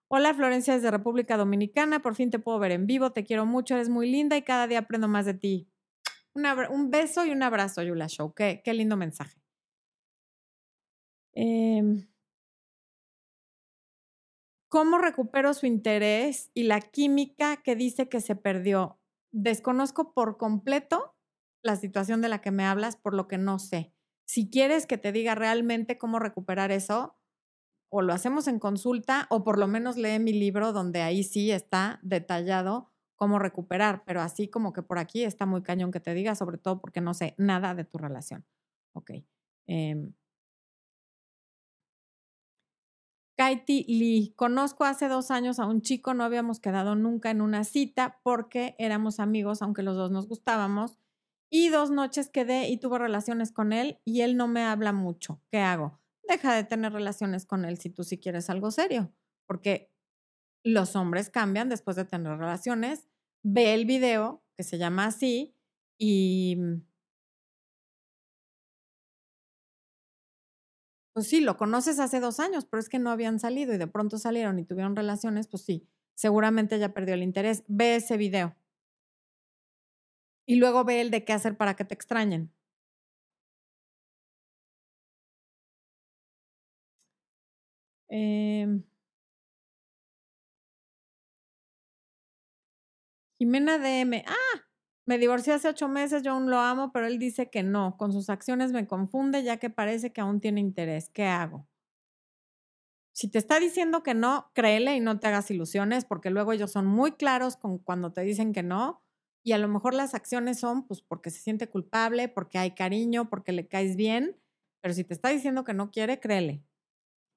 Hola Florencia desde República Dominicana, por fin te puedo ver en vivo, te quiero mucho, eres muy linda y cada día aprendo más de ti. un beso y un abrazo, Yula Show. Qué, qué lindo mensaje. Eh, ¿Cómo recupero su interés y la química que dice que se perdió? Desconozco por completo la situación de la que me hablas, por lo que no sé. Si quieres que te diga realmente cómo recuperar eso, o lo hacemos en consulta, o por lo menos lee mi libro donde ahí sí está detallado cómo recuperar, pero así como que por aquí está muy cañón que te diga, sobre todo porque no sé nada de tu relación. Ok. Em, Katie Lee, conozco hace dos años a un chico, no habíamos quedado nunca en una cita porque éramos amigos, aunque los dos nos gustábamos. Y dos noches quedé y tuve relaciones con él y él no me habla mucho. ¿Qué hago? Deja de tener relaciones con él si tú sí quieres algo serio, porque los hombres cambian después de tener relaciones. Ve el video, que se llama así, y pues sí, lo conoces hace dos años, pero es que no habían salido y de pronto salieron y tuvieron relaciones, pues sí, seguramente ya perdió el interés. Ve ese video. Y luego ve el de qué hacer para que te extrañen. Eh, Jimena DM. Ah, me divorcié hace ocho meses, yo aún lo amo, pero él dice que no. Con sus acciones me confunde ya que parece que aún tiene interés. ¿Qué hago? Si te está diciendo que no, créele y no te hagas ilusiones, porque luego ellos son muy claros con cuando te dicen que no. Y a lo mejor las acciones son pues porque se siente culpable, porque hay cariño, porque le caes bien. Pero si te está diciendo que no quiere, créele.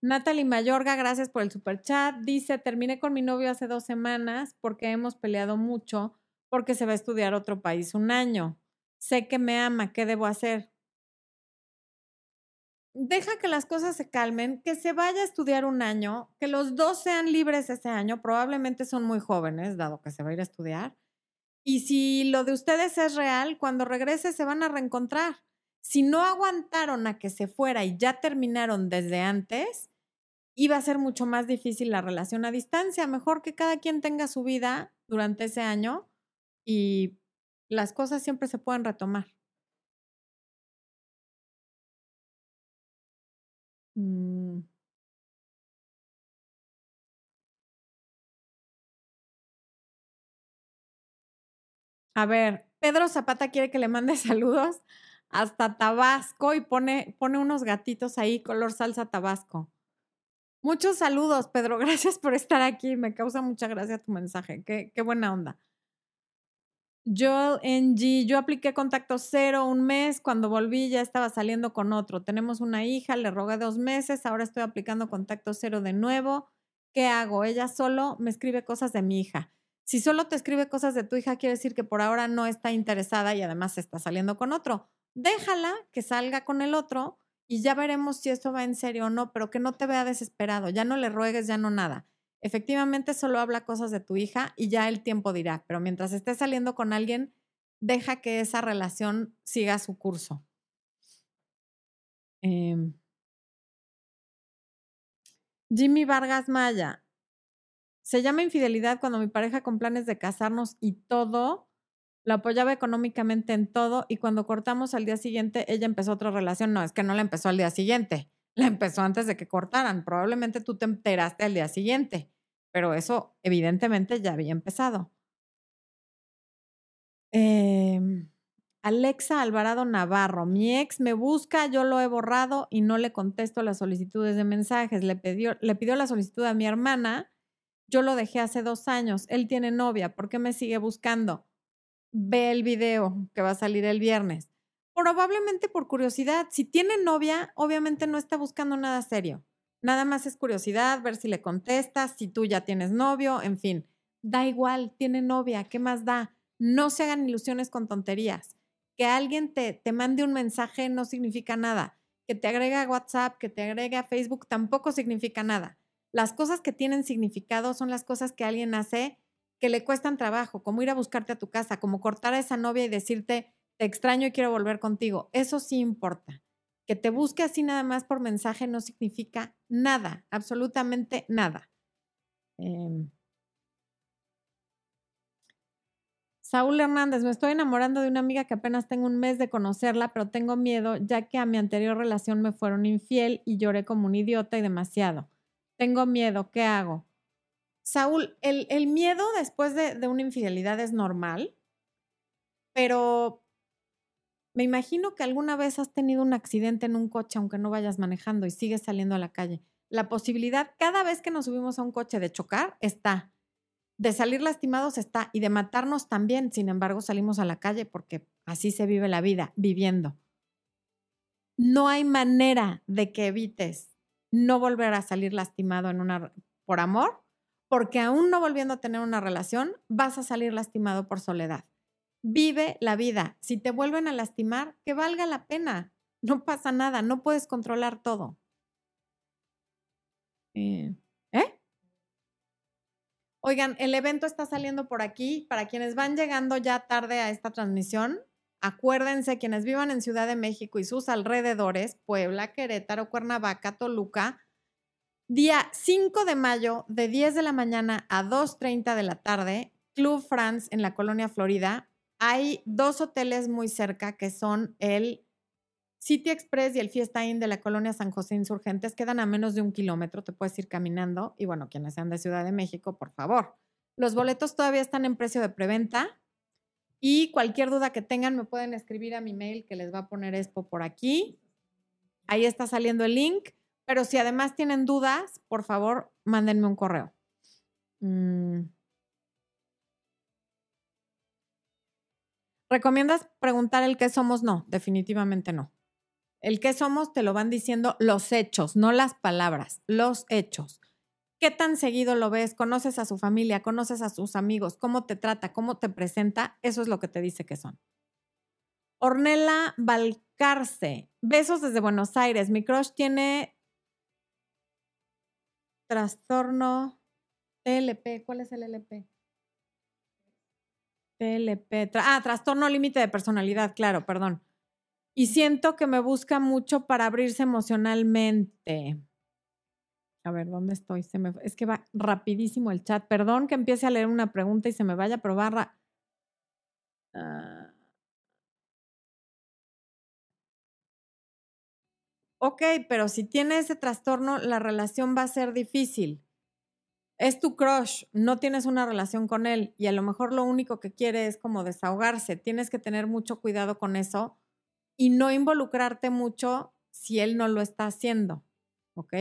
Natalie Mayorga, gracias por el super chat. Dice, terminé con mi novio hace dos semanas porque hemos peleado mucho porque se va a estudiar otro país un año. Sé que me ama, ¿qué debo hacer? Deja que las cosas se calmen, que se vaya a estudiar un año, que los dos sean libres ese año, probablemente son muy jóvenes, dado que se va a ir a estudiar. Y si lo de ustedes es real, cuando regrese se van a reencontrar. Si no aguantaron a que se fuera y ya terminaron desde antes, iba a ser mucho más difícil la relación a distancia. Mejor que cada quien tenga su vida durante ese año y las cosas siempre se pueden retomar. Mm. A ver, Pedro Zapata quiere que le mande [laughs] saludos hasta Tabasco y pone, pone unos gatitos ahí color salsa Tabasco. Muchos saludos, Pedro. [laughs] Gracias por estar aquí. Me causa mucha gracia tu mensaje. Qué, qué buena onda. Yo en G, yo apliqué contacto cero un mes, cuando volví ya estaba saliendo con otro. Tenemos una hija, le rogué dos meses, ahora estoy aplicando contacto cero de nuevo. ¿Qué hago? Ella solo me escribe cosas de mi hija. Si solo te escribe cosas de tu hija, quiere decir que por ahora no está interesada y además está saliendo con otro. Déjala que salga con el otro y ya veremos si esto va en serio o no, pero que no te vea desesperado, ya no le ruegues, ya no nada. Efectivamente, solo habla cosas de tu hija y ya el tiempo dirá, pero mientras estés saliendo con alguien, deja que esa relación siga su curso. Em. Jimmy Vargas Maya. Se llama infidelidad cuando mi pareja con planes de casarnos y todo la apoyaba económicamente en todo y cuando cortamos al día siguiente, ella empezó otra relación. No, es que no la empezó al día siguiente, la empezó antes de que cortaran. Probablemente tú te enteraste al día siguiente, pero eso evidentemente ya había empezado. Em, Alexa Alvarado Navarro, mi ex me busca, yo lo he borrado y no le contesto las solicitudes de mensajes. Le pidió, le pidió la solicitud a mi hermana, yo lo dejé hace dos años, él tiene novia, ¿por qué me sigue buscando? ve el video que va a salir el viernes. Probablemente por curiosidad. Si tiene novia, obviamente no está buscando nada serio. Nada más es curiosidad, ver si le contestas, si tú ya tienes novio, en fin. Da igual, tiene novia, ¿qué más da? No se hagan ilusiones con tonterías. Que alguien te, te mande un mensaje no significa nada. Que te agregue a WhatsApp, que te agregue a Facebook, tampoco significa nada. Las cosas que tienen significado son las cosas que alguien hace que le cuestan trabajo, como ir a buscarte a tu casa, como cortar a esa novia y decirte, te extraño y quiero volver contigo. Eso sí importa. Que te busque así nada más por mensaje no significa nada, absolutamente nada. Em. Saúl Hernández, me estoy enamorando de una amiga que apenas tengo un mes de conocerla, pero tengo miedo ya que a mi anterior relación me fueron infiel y lloré como un idiota y demasiado. Tengo miedo, ¿qué hago? Saúl, el, miedo después de, de, una infidelidad es normal, pero me imagino que alguna vez has tenido un accidente en un coche aunque no vayas manejando y sigues saliendo a la calle. La posibilidad cada vez que nos subimos a un coche de chocar está, de salir lastimados está y de matarnos también. Sin embargo, salimos a la calle porque así se vive la vida, viviendo. No hay manera de que evites no volver a salir lastimado por amor porque aún no volviendo a tener una relación, vas a salir lastimado por soledad. Vive la vida. Si te vuelven a lastimar, que valga la pena. No pasa nada, no puedes controlar todo. Eh, ¿Eh? Oigan, el evento está saliendo por aquí. Para quienes van llegando ya tarde a esta transmisión, Acuérdense, quienes vivan en Ciudad de México y sus alrededores, Puebla, Querétaro, Cuernavaca, Toluca, día 5 de mayo, de 10 de la mañana a 2.30 de la tarde, Club France en la colonia Florida. Hay dos hoteles muy cerca que son el City Express y el Fiesta Inn de la colonia San José Insurgentes. Quedan a menos de un kilómetro, te puedes ir caminando. Y bueno, quienes sean de Ciudad de México, por favor. Los boletos todavía están en precio de preventa. Y cualquier duda que tengan, me pueden escribir a mi mail que les va a poner Expo por aquí. Ahí está saliendo el link. Pero si además tienen dudas, por favor, mándenme un correo. Mm. ¿Recomiendas preguntar el qué somos? No, definitivamente no. El qué somos te lo van diciendo los hechos, no las palabras, los hechos. ¿Qué tan seguido lo ves? ¿Conoces a su familia? ¿Conoces a sus amigos? ¿Cómo te trata? ¿Cómo te presenta? Eso es lo que te dice que son. Ornella Valcarce. Besos desde Buenos Aires. Mi crush tiene trastorno TLP. ¿Cuál es el LP? TLP. ah, trastorno límite de personalidad, claro, perdón. Y siento que me busca mucho para abrirse emocionalmente. A ver, ¿dónde estoy? Es que va rapidísimo el chat. Perdón que empiece a leer una pregunta y se me vaya a probar. Ah. ok, pero si tiene ese trastorno, la relación va a ser difícil. Es tu crush, no tienes una relación con él y a lo mejor lo único que quiere es como desahogarse. Tienes que tener mucho cuidado con eso y no involucrarte mucho si él no lo está haciendo, ¿ok?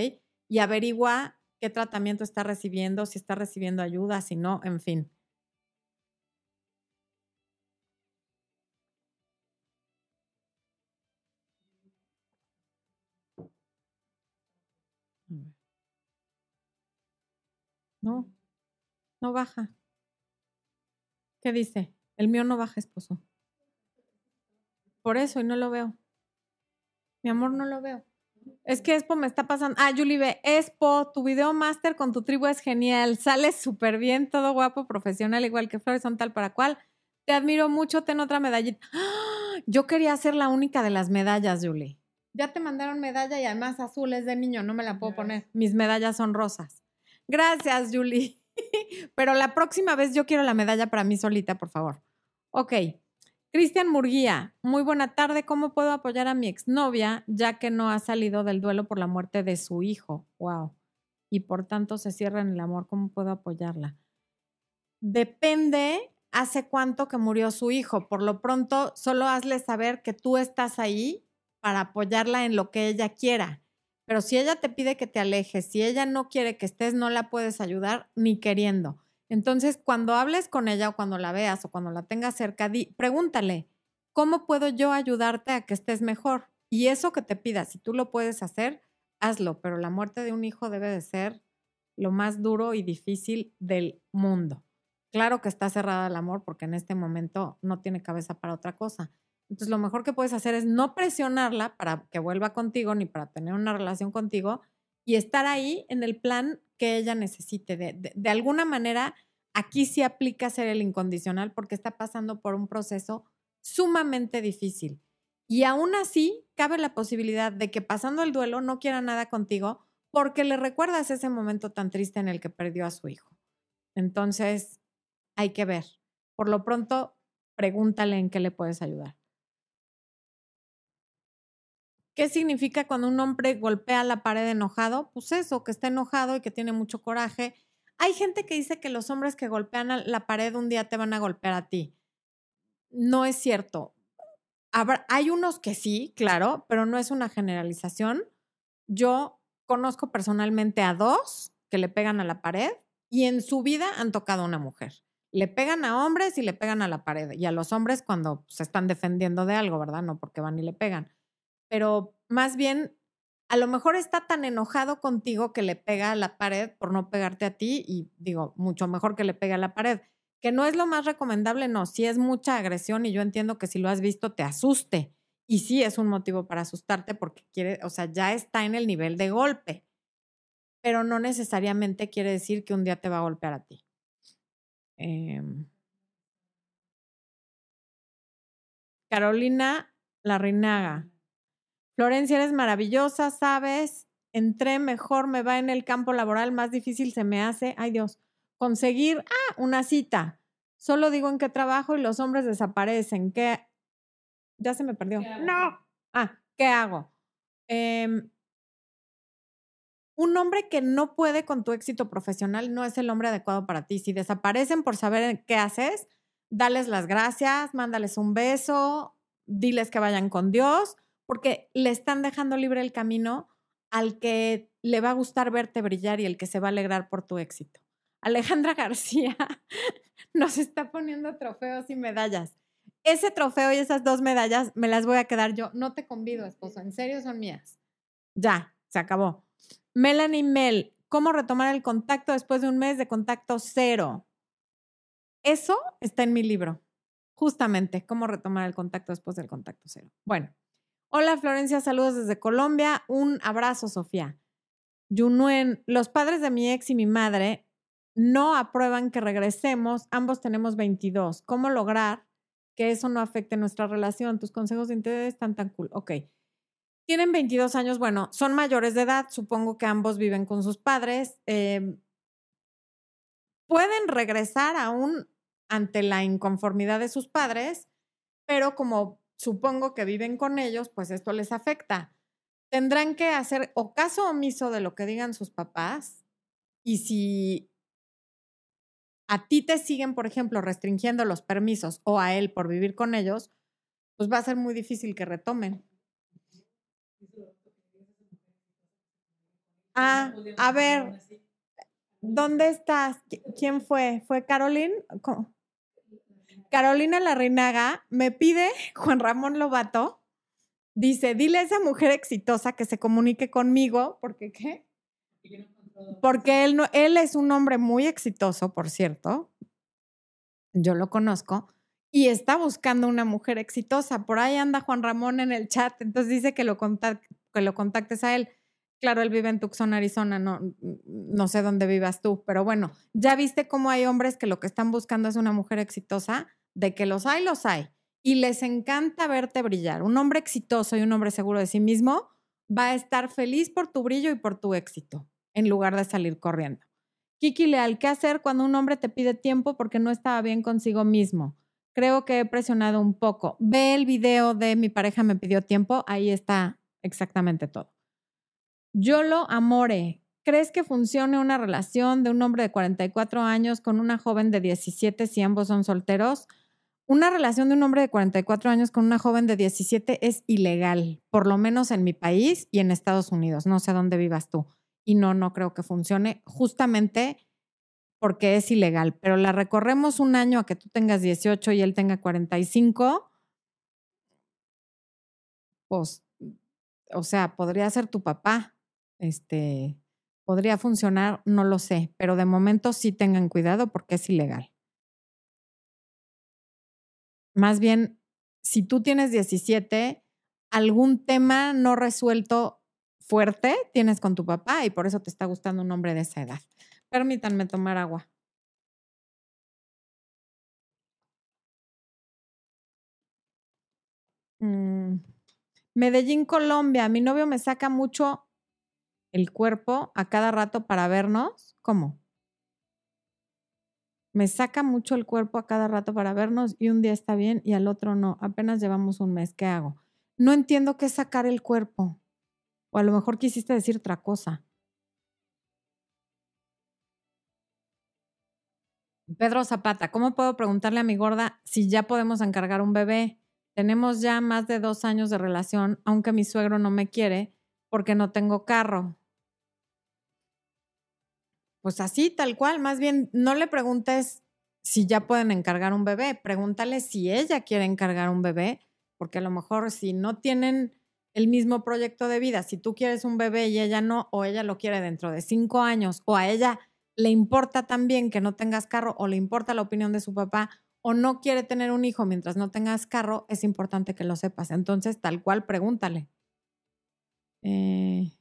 y averigua qué tratamiento está recibiendo, si está recibiendo ayuda, si no, en fin. No, no baja. ¿Qué dice? El mío no baja, esposo. Por eso, y no lo veo. Mi amor, no lo veo. Es que Expo me está pasando. Ah, Julie B. Expo, tu video máster con tu tribu es genial. Sales súper bien, todo guapo, profesional, igual que Flores son tal para cual. Te admiro mucho, ten otra medallita. ¡Ah! Yo quería ser la única de las medallas, Julie. Ya te mandaron medalla y además azul es de niño, no me la puedo poner. Mis medallas son rosas. Gracias, Julie. [laughs] Pero la próxima vez yo quiero la medalla para mí solita, por favor. Ok. Cristian Murguía, muy buena tarde. ¿Cómo puedo apoyar a mi exnovia ya que no ha salido del duelo por la muerte de su hijo? Wow. Y por tanto se cierra en el amor. ¿Cómo puedo apoyarla? Depende hace cuánto que murió su hijo. Por lo pronto, solo hazle saber que tú estás ahí para apoyarla en lo que ella quiera. Pero si ella te pide que te alejes, si ella no quiere que estés, no la puedes ayudar ni queriendo. Entonces, cuando hables con ella o cuando la veas o cuando la tengas cerca, pregúntale, ¿cómo puedo yo ayudarte a que estés mejor? Y eso que te pida, si tú lo puedes hacer, hazlo, pero la muerte de un hijo debe de ser lo más duro y difícil del mundo. Claro que está cerrada el amor porque en este momento no tiene cabeza para otra cosa. Entonces, lo mejor que puedes hacer es no presionarla para que vuelva contigo ni para tener una relación contigo y estar ahí en el plan que ella necesite. De, alguna manera, aquí sí aplica ser el incondicional porque está pasando por un proceso sumamente difícil. Y aún así, cabe la posibilidad de que pasando el duelo no quiera nada contigo porque le recuerdas ese momento tan triste en el que perdió a su hijo. Entonces, hay que ver. Por lo pronto, pregúntale en qué le puedes ayudar. ¿Qué significa cuando un hombre golpea la pared enojado? Pues eso, que está enojado y que tiene mucho coraje. Hay gente que dice que los hombres que golpean la pared un día te van a golpear a ti. No es cierto. hay unos que sí, claro, pero no es una generalización. Yo conozco personalmente a dos que le pegan a la pared y en su vida han tocado a una mujer. Le pegan a hombres y le pegan a la pared. Y a los hombres cuando se están defendiendo de algo, ¿verdad? No porque van y le pegan pero más bien a lo mejor está tan enojado contigo que le pega a la pared por no pegarte a ti y digo, mucho mejor que le pegue a la pared, que no es lo más recomendable, no, si es mucha agresión y yo entiendo que si lo has visto te asuste y sí es un motivo para asustarte porque quiere, o sea, ya está en el nivel de golpe, pero no necesariamente quiere decir que un día te va a golpear a ti. Eh, Carolina Larrinaga. Florencia, eres maravillosa, sabes. Entré mejor, me va en el campo laboral, más difícil se me hace, ay Dios, conseguir, ah, una cita. Solo digo en qué trabajo y los hombres desaparecen. ¿Qué? Ya se me perdió. No. Ah, ¿qué hago? Em, un hombre que no puede con tu éxito profesional no es el hombre adecuado para ti. Si desaparecen por saber qué haces, dales las gracias, mándales un beso, diles que vayan con Dios, porque le están dejando libre el camino al que le va a gustar verte brillar y el que se va a alegrar por tu éxito. Alejandra [laughs] García nos está poniendo trofeos y medallas. Ese trofeo y esas dos medallas me las voy a quedar yo. No te convido, esposo. En serio, son mías. Ya, se acabó. Melanie Mel, ¿cómo retomar el contacto después de un mes de contacto cero? Eso está en mi libro. Justamente, cómo retomar el contacto después del contacto cero. Bueno, hola Florencia, saludos desde Colombia. Un abrazo, Sofía. Yunuen, los padres de mi ex y mi madre no aprueban que regresemos. Ambos tenemos 22. ¿Cómo lograr que eso no afecte nuestra relación? Tus consejos de interés están tan cool. Ok. Tienen 22 años, bueno, son mayores de edad, supongo que ambos viven con sus padres. Em, pueden regresar aún ante la inconformidad de sus padres, pero como supongo que viven con ellos, pues esto les afecta. Tendrán que hacer o caso omiso de lo que digan sus papás y si a ti te siguen, por ejemplo, restringiendo los permisos o a él por vivir con ellos, pues va a ser muy difícil que retomen. Ah, a ver, ¿dónde estás? ¿Quién fue? ¿Fue Carolina? Carolina Larrinaga me pide Juan Ramón Lobato. Dice, dile a esa mujer exitosa que se comunique conmigo, porque qué? Porque él, no, él es un hombre muy exitoso, por cierto. Yo lo conozco. Y está buscando una mujer exitosa. Por ahí anda Juan Ramón en el chat. Entonces dice que lo, que lo contactes a él. Claro, él vive en Tucson, Arizona, no, no sé dónde vivas tú, pero bueno, ya viste cómo hay hombres que lo que están buscando es una mujer exitosa, de que los hay, los hay, y les encanta verte brillar. Un hombre exitoso y un hombre seguro de sí mismo va a estar feliz por tu brillo y por tu éxito, en lugar de salir corriendo. Kiki Leal, ¿qué hacer cuando un hombre te pide tiempo porque no estaba bien consigo mismo? Creo que he presionado un poco. Ve el video de mi pareja me pidió tiempo, ahí está exactamente todo. Yolo Amore, ¿crees que funcione una relación de un hombre de 44 años con una joven de 17 si ambos son solteros? Una relación de un hombre de 44 años con una joven de 17 es ilegal, por lo menos en mi país y en Estados Unidos. No sé dónde vivas tú. Y no, no creo que funcione justamente porque es ilegal. Pero la recorremos un año a que tú tengas 18 y él tenga 45. Pues, o sea, podría ser tu papá este, podría funcionar, no lo sé, pero de momento sí tengan cuidado porque es ilegal. Más bien, si tú tienes 17, algún tema no resuelto fuerte tienes con tu papá y por eso te está gustando un hombre de esa edad. Permítanme tomar agua. Mm, Medellín, Colombia. Mi novio me saca mucho el cuerpo a cada rato para vernos? ¿Cómo? Me saca mucho el cuerpo a cada rato para vernos y un día está bien y al otro no. Apenas llevamos un mes. ¿Qué hago? No entiendo qué es sacar el cuerpo. O a lo mejor quisiste decir otra cosa. Pedro Zapata, ¿cómo puedo preguntarle a mi gorda si ya podemos encargar un bebé? Tenemos ya más de dos años de relación, aunque mi suegro no me quiere porque no tengo carro. Pues así, tal cual. Más bien, no le preguntes si ya pueden encargar un bebé, pregúntale si ella quiere encargar un bebé, porque a lo mejor si no tienen el mismo proyecto de vida, si tú quieres un bebé y ella no, o ella lo quiere dentro de cinco años, o a ella le importa también que no tengas carro, o le importa la opinión de su papá, o no quiere tener un hijo mientras no tengas carro, es importante que lo sepas. Entonces, tal cual, pregúntale. Eh,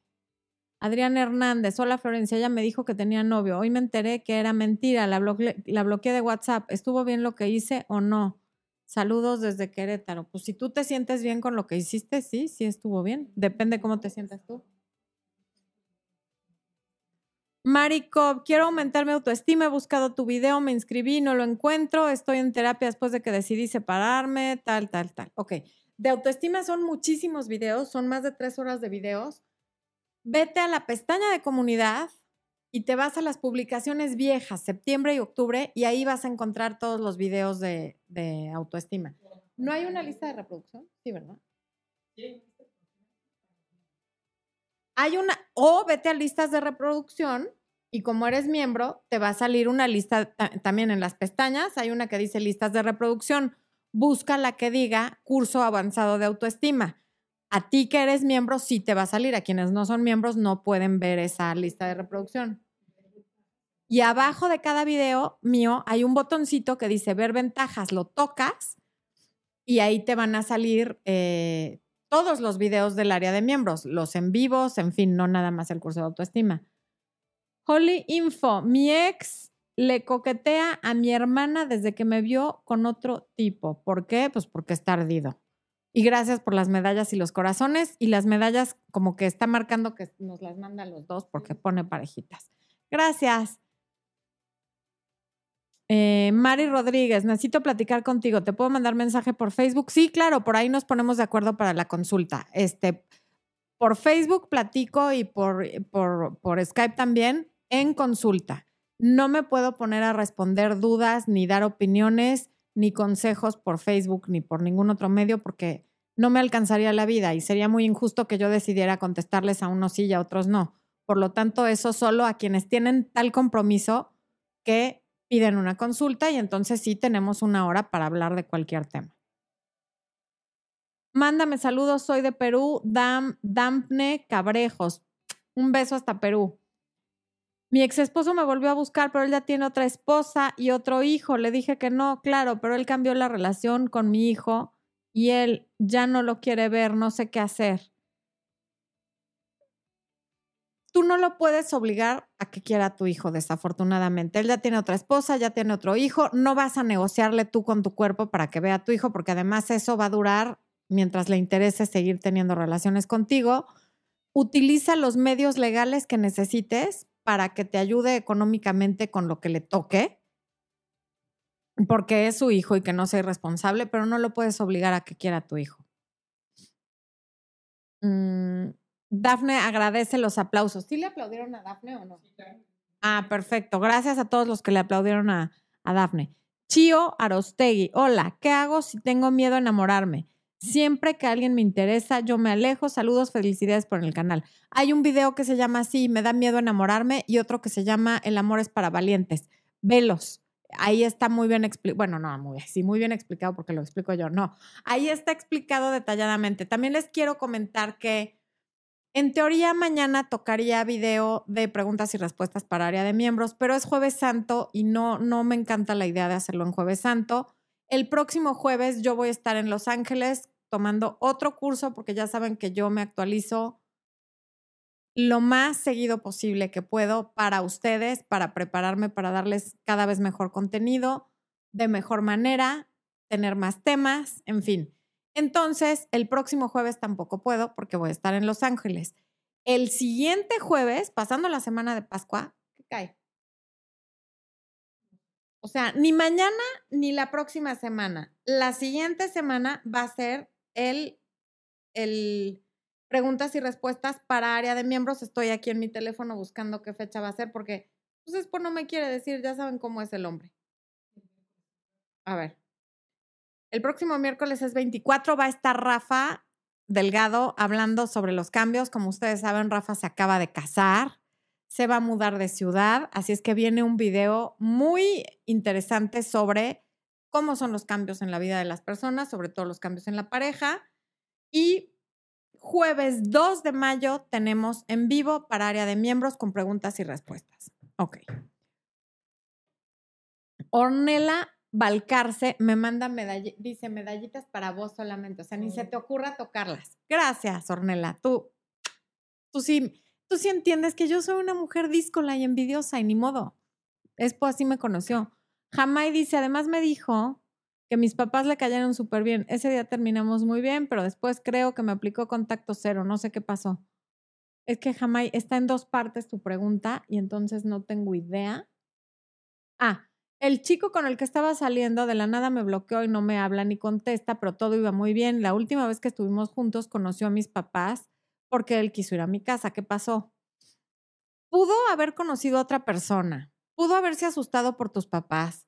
Adrián Hernández, hola Florencia, ella me dijo que tenía novio. Hoy me enteré que era mentira, la, bloqueé, de WhatsApp. ¿Estuvo bien lo que hice o no? Saludos desde Querétaro. Pues si tú te sientes bien con lo que hiciste, sí, sí estuvo bien. Depende cómo te sientas tú. Marico, quiero aumentar mi autoestima, he buscado tu video, me inscribí, no lo encuentro, estoy en terapia después de que decidí separarme, tal, tal, tal. Ok, de autoestima son muchísimos videos, son más de tres horas de videos. Vete a la pestaña de comunidad y te vas a las publicaciones viejas, septiembre y octubre, y ahí vas a encontrar todos los videos de, de autoestima. ¿No hay una lista de reproducción? Sí, ¿verdad? Sí. Hay una, o vete a listas de reproducción y como eres miembro, te va a salir una lista también en las pestañas. Hay una que dice listas de reproducción. Busca la que diga curso avanzado de autoestima. A ti que eres miembro sí te va a salir. A quienes no son miembros no pueden ver esa lista de reproducción. Y abajo de cada video mío hay un botoncito que dice ver ventajas. Lo tocas y ahí te van a salir eh, todos los videos del área de miembros, los en vivos, en fin, no nada más el curso de autoestima. Holy Info, mi ex le coquetea a mi hermana desde que me vio con otro tipo. ¿Por qué? Pues porque está ardido. Y gracias por las medallas y los corazones. Y las medallas como que está marcando que nos las manda los dos porque pone parejitas. Gracias. Eh, Mari Rodríguez, necesito platicar contigo. ¿Te puedo mandar mensaje por Facebook? Sí, claro, por ahí nos ponemos de acuerdo para la consulta. Este, por Facebook platico y por, por, por Skype también en consulta. No me puedo poner a responder dudas, ni dar opiniones, ni consejos por Facebook, ni por ningún otro medio, porque no me alcanzaría la vida y sería muy injusto que yo decidiera contestarles a unos sí y a otros no. Por lo tanto, eso solo a quienes tienen tal compromiso que piden una consulta y entonces sí tenemos una hora para hablar de cualquier tema. Mándame saludos, soy de Perú, Dam, Dampne Cabrejos. Un beso hasta Perú. Mi ex esposo me volvió a buscar, pero él ya tiene otra esposa y otro hijo. Le dije que no, claro, pero él cambió la relación con mi hijo y él ya no lo quiere ver, no sé qué hacer tú no lo puedes obligar a que quiera a tu hijo, desafortunadamente. Él ya tiene otra esposa, ya tiene otro hijo, no vas a negociarle tú con tu cuerpo para que vea a tu hijo, porque además eso va a durar mientras le interese seguir teniendo relaciones contigo. Utiliza los medios legales que necesites para que te ayude económicamente con lo que le toque, porque es su hijo y que no sea irresponsable, pero no lo puedes obligar a que quiera a tu hijo. Mm, Dafne agradece los aplausos. ¿Sí le aplaudieron a Dafne o no? Ah, perfecto. Gracias a todos los que le aplaudieron a, a Dafne. Chio Arostegui. Hola, ¿qué hago si tengo miedo a enamorarme? Siempre que alguien me interesa, yo me alejo. Saludos, felicidades por el canal. Hay un video que se llama así, Me da miedo enamorarme, y otro que se llama El amor es para valientes. Velos. Ahí está muy bien explicado. Bueno, no, muy, sí, muy bien explicado porque lo explico yo. No, ahí está explicado detalladamente. También les quiero comentar que en teoría, mañana tocaría video de preguntas y respuestas para área de miembros, pero es jueves santo y no, no me encanta la idea de hacerlo en jueves santo. El próximo jueves yo voy a estar en Los Ángeles tomando otro curso porque ya saben que yo me actualizo lo más seguido posible que puedo para ustedes, para prepararme para darles cada vez mejor contenido, de mejor manera, tener más temas, en fin. Entonces, el próximo jueves tampoco puedo porque voy a estar en Los Ángeles. El siguiente jueves, pasando la semana de Pascua, ¿qué cae? O sea, ni mañana ni la próxima semana. La siguiente semana va a ser el, el preguntas y respuestas para área de miembros. Estoy aquí en mi teléfono buscando qué fecha va a ser porque, pues, por no me quiere decir, ya saben cómo es el hombre. A ver. El próximo miércoles es 24, va a estar Rafa Delgado hablando sobre los cambios. Como ustedes saben, Rafa se acaba de casar, se va a mudar de ciudad, así es que viene un video muy interesante sobre cómo son los cambios en la vida de las personas, sobre todo los cambios en la pareja. Y jueves 2 de mayo tenemos en vivo para área de miembros con preguntas y respuestas. Ok. Ornella Balcarce me manda medallitas, dice medallitas para vos solamente, o sea, ni se te ocurra tocarlas. Gracias, Ornella. Tú, tú sí, tú sí entiendes que yo soy una mujer díscola y envidiosa y ni modo. Espo así me conoció. Jamai dice, además me dijo que mis papás le cayeron súper bien. Ese día terminamos muy bien, pero después creo que me aplicó contacto cero. No sé qué pasó. Es que jamás está en dos partes tu pregunta y entonces no tengo idea. Ah, el chico con el que estaba saliendo de la nada me bloqueó y no me habla ni contesta, pero todo iba muy bien. La última vez que estuvimos juntos conoció a mis papás porque él quiso ir a mi casa. ¿Qué pasó? Pudo haber conocido a otra persona, pudo haberse asustado por tus papás,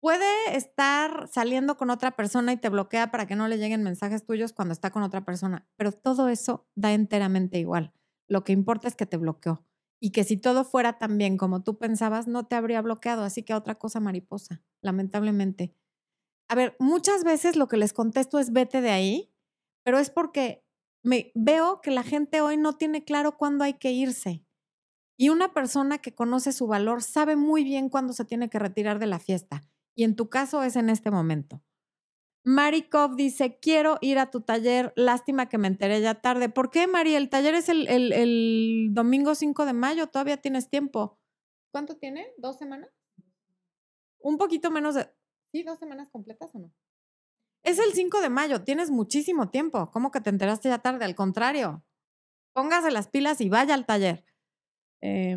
puede estar saliendo con otra persona y te bloquea para que no le lleguen mensajes tuyos cuando está con otra persona, pero todo eso da enteramente igual. Lo que importa es que te bloqueó y que si todo fuera tan bien como tú pensabas, no te habría bloqueado, así que otra cosa mariposa, lamentablemente. A ver, muchas veces lo que les contesto es vete de ahí, pero es porque me veo que la gente hoy no tiene claro cuándo hay que irse. Y una persona que conoce su valor sabe muy bien cuándo se tiene que retirar de la fiesta y en tu caso es en este momento. Marikov dice, quiero ir a tu taller, lástima que me enteré ya tarde. ¿Por qué, Mari? El taller es el, el, domingo 5 de mayo, todavía tienes tiempo. ¿Cuánto tiene? ¿Dos semanas? Un poquito menos de... ¿Sí? ¿Dos semanas completas o no? Es el 5 de mayo, tienes muchísimo tiempo. ¿Cómo que te enteraste ya tarde? Al contrario, póngase las pilas y vaya al taller. Eh,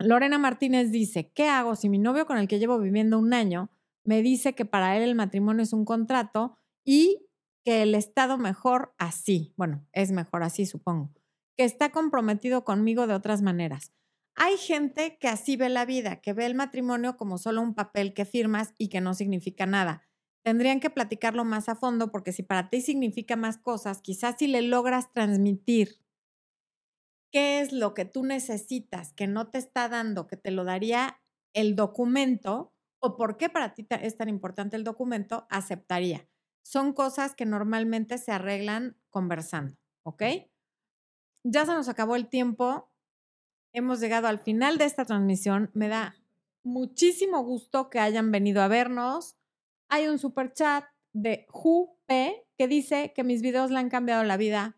Lorena Martínez dice, ¿qué hago si mi novio con el que llevo viviendo un año me dice que para él el matrimonio es un contrato y que el Estado mejor así, bueno, es mejor así supongo, que está comprometido conmigo de otras maneras? Hay gente que así ve la vida, que ve el matrimonio como solo un papel que firmas y que no significa nada. Tendrían que platicarlo más a fondo porque si para ti significa más cosas, quizás si le logras transmitir qué es lo que tú necesitas que no te está dando, que te lo daría el documento o por qué para ti es tan importante el documento, aceptaría. Son cosas que normalmente se arreglan conversando, ¿ok? Ya se nos acabó el tiempo. Hemos llegado al final de esta transmisión. Me da muchísimo gusto que hayan venido a vernos. Hay un super chat de P que dice que mis videos le han cambiado la vida.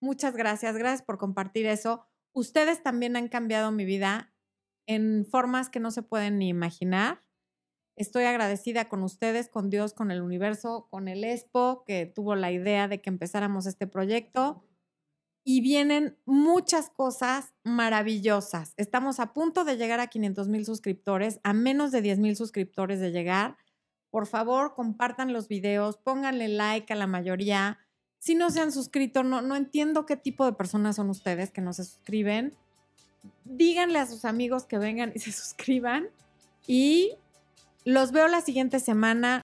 Muchas gracias, gracias por compartir eso. Ustedes también han cambiado mi vida en formas que no se pueden ni imaginar. Estoy agradecida con ustedes, con Dios, con el universo, con el ESPO, que tuvo la idea de que empezáramos este proyecto. Y vienen muchas cosas maravillosas. Estamos a punto de llegar a 500 mil suscriptores, a menos de 10 mil suscriptores de llegar. Por favor, compartan los videos, pónganle like a la mayoría si no se han suscrito, no, no entiendo qué tipo de personas son ustedes que no se suscriben. Díganle a sus amigos que vengan y [laughs] se suscriban. Y los veo la siguiente semana.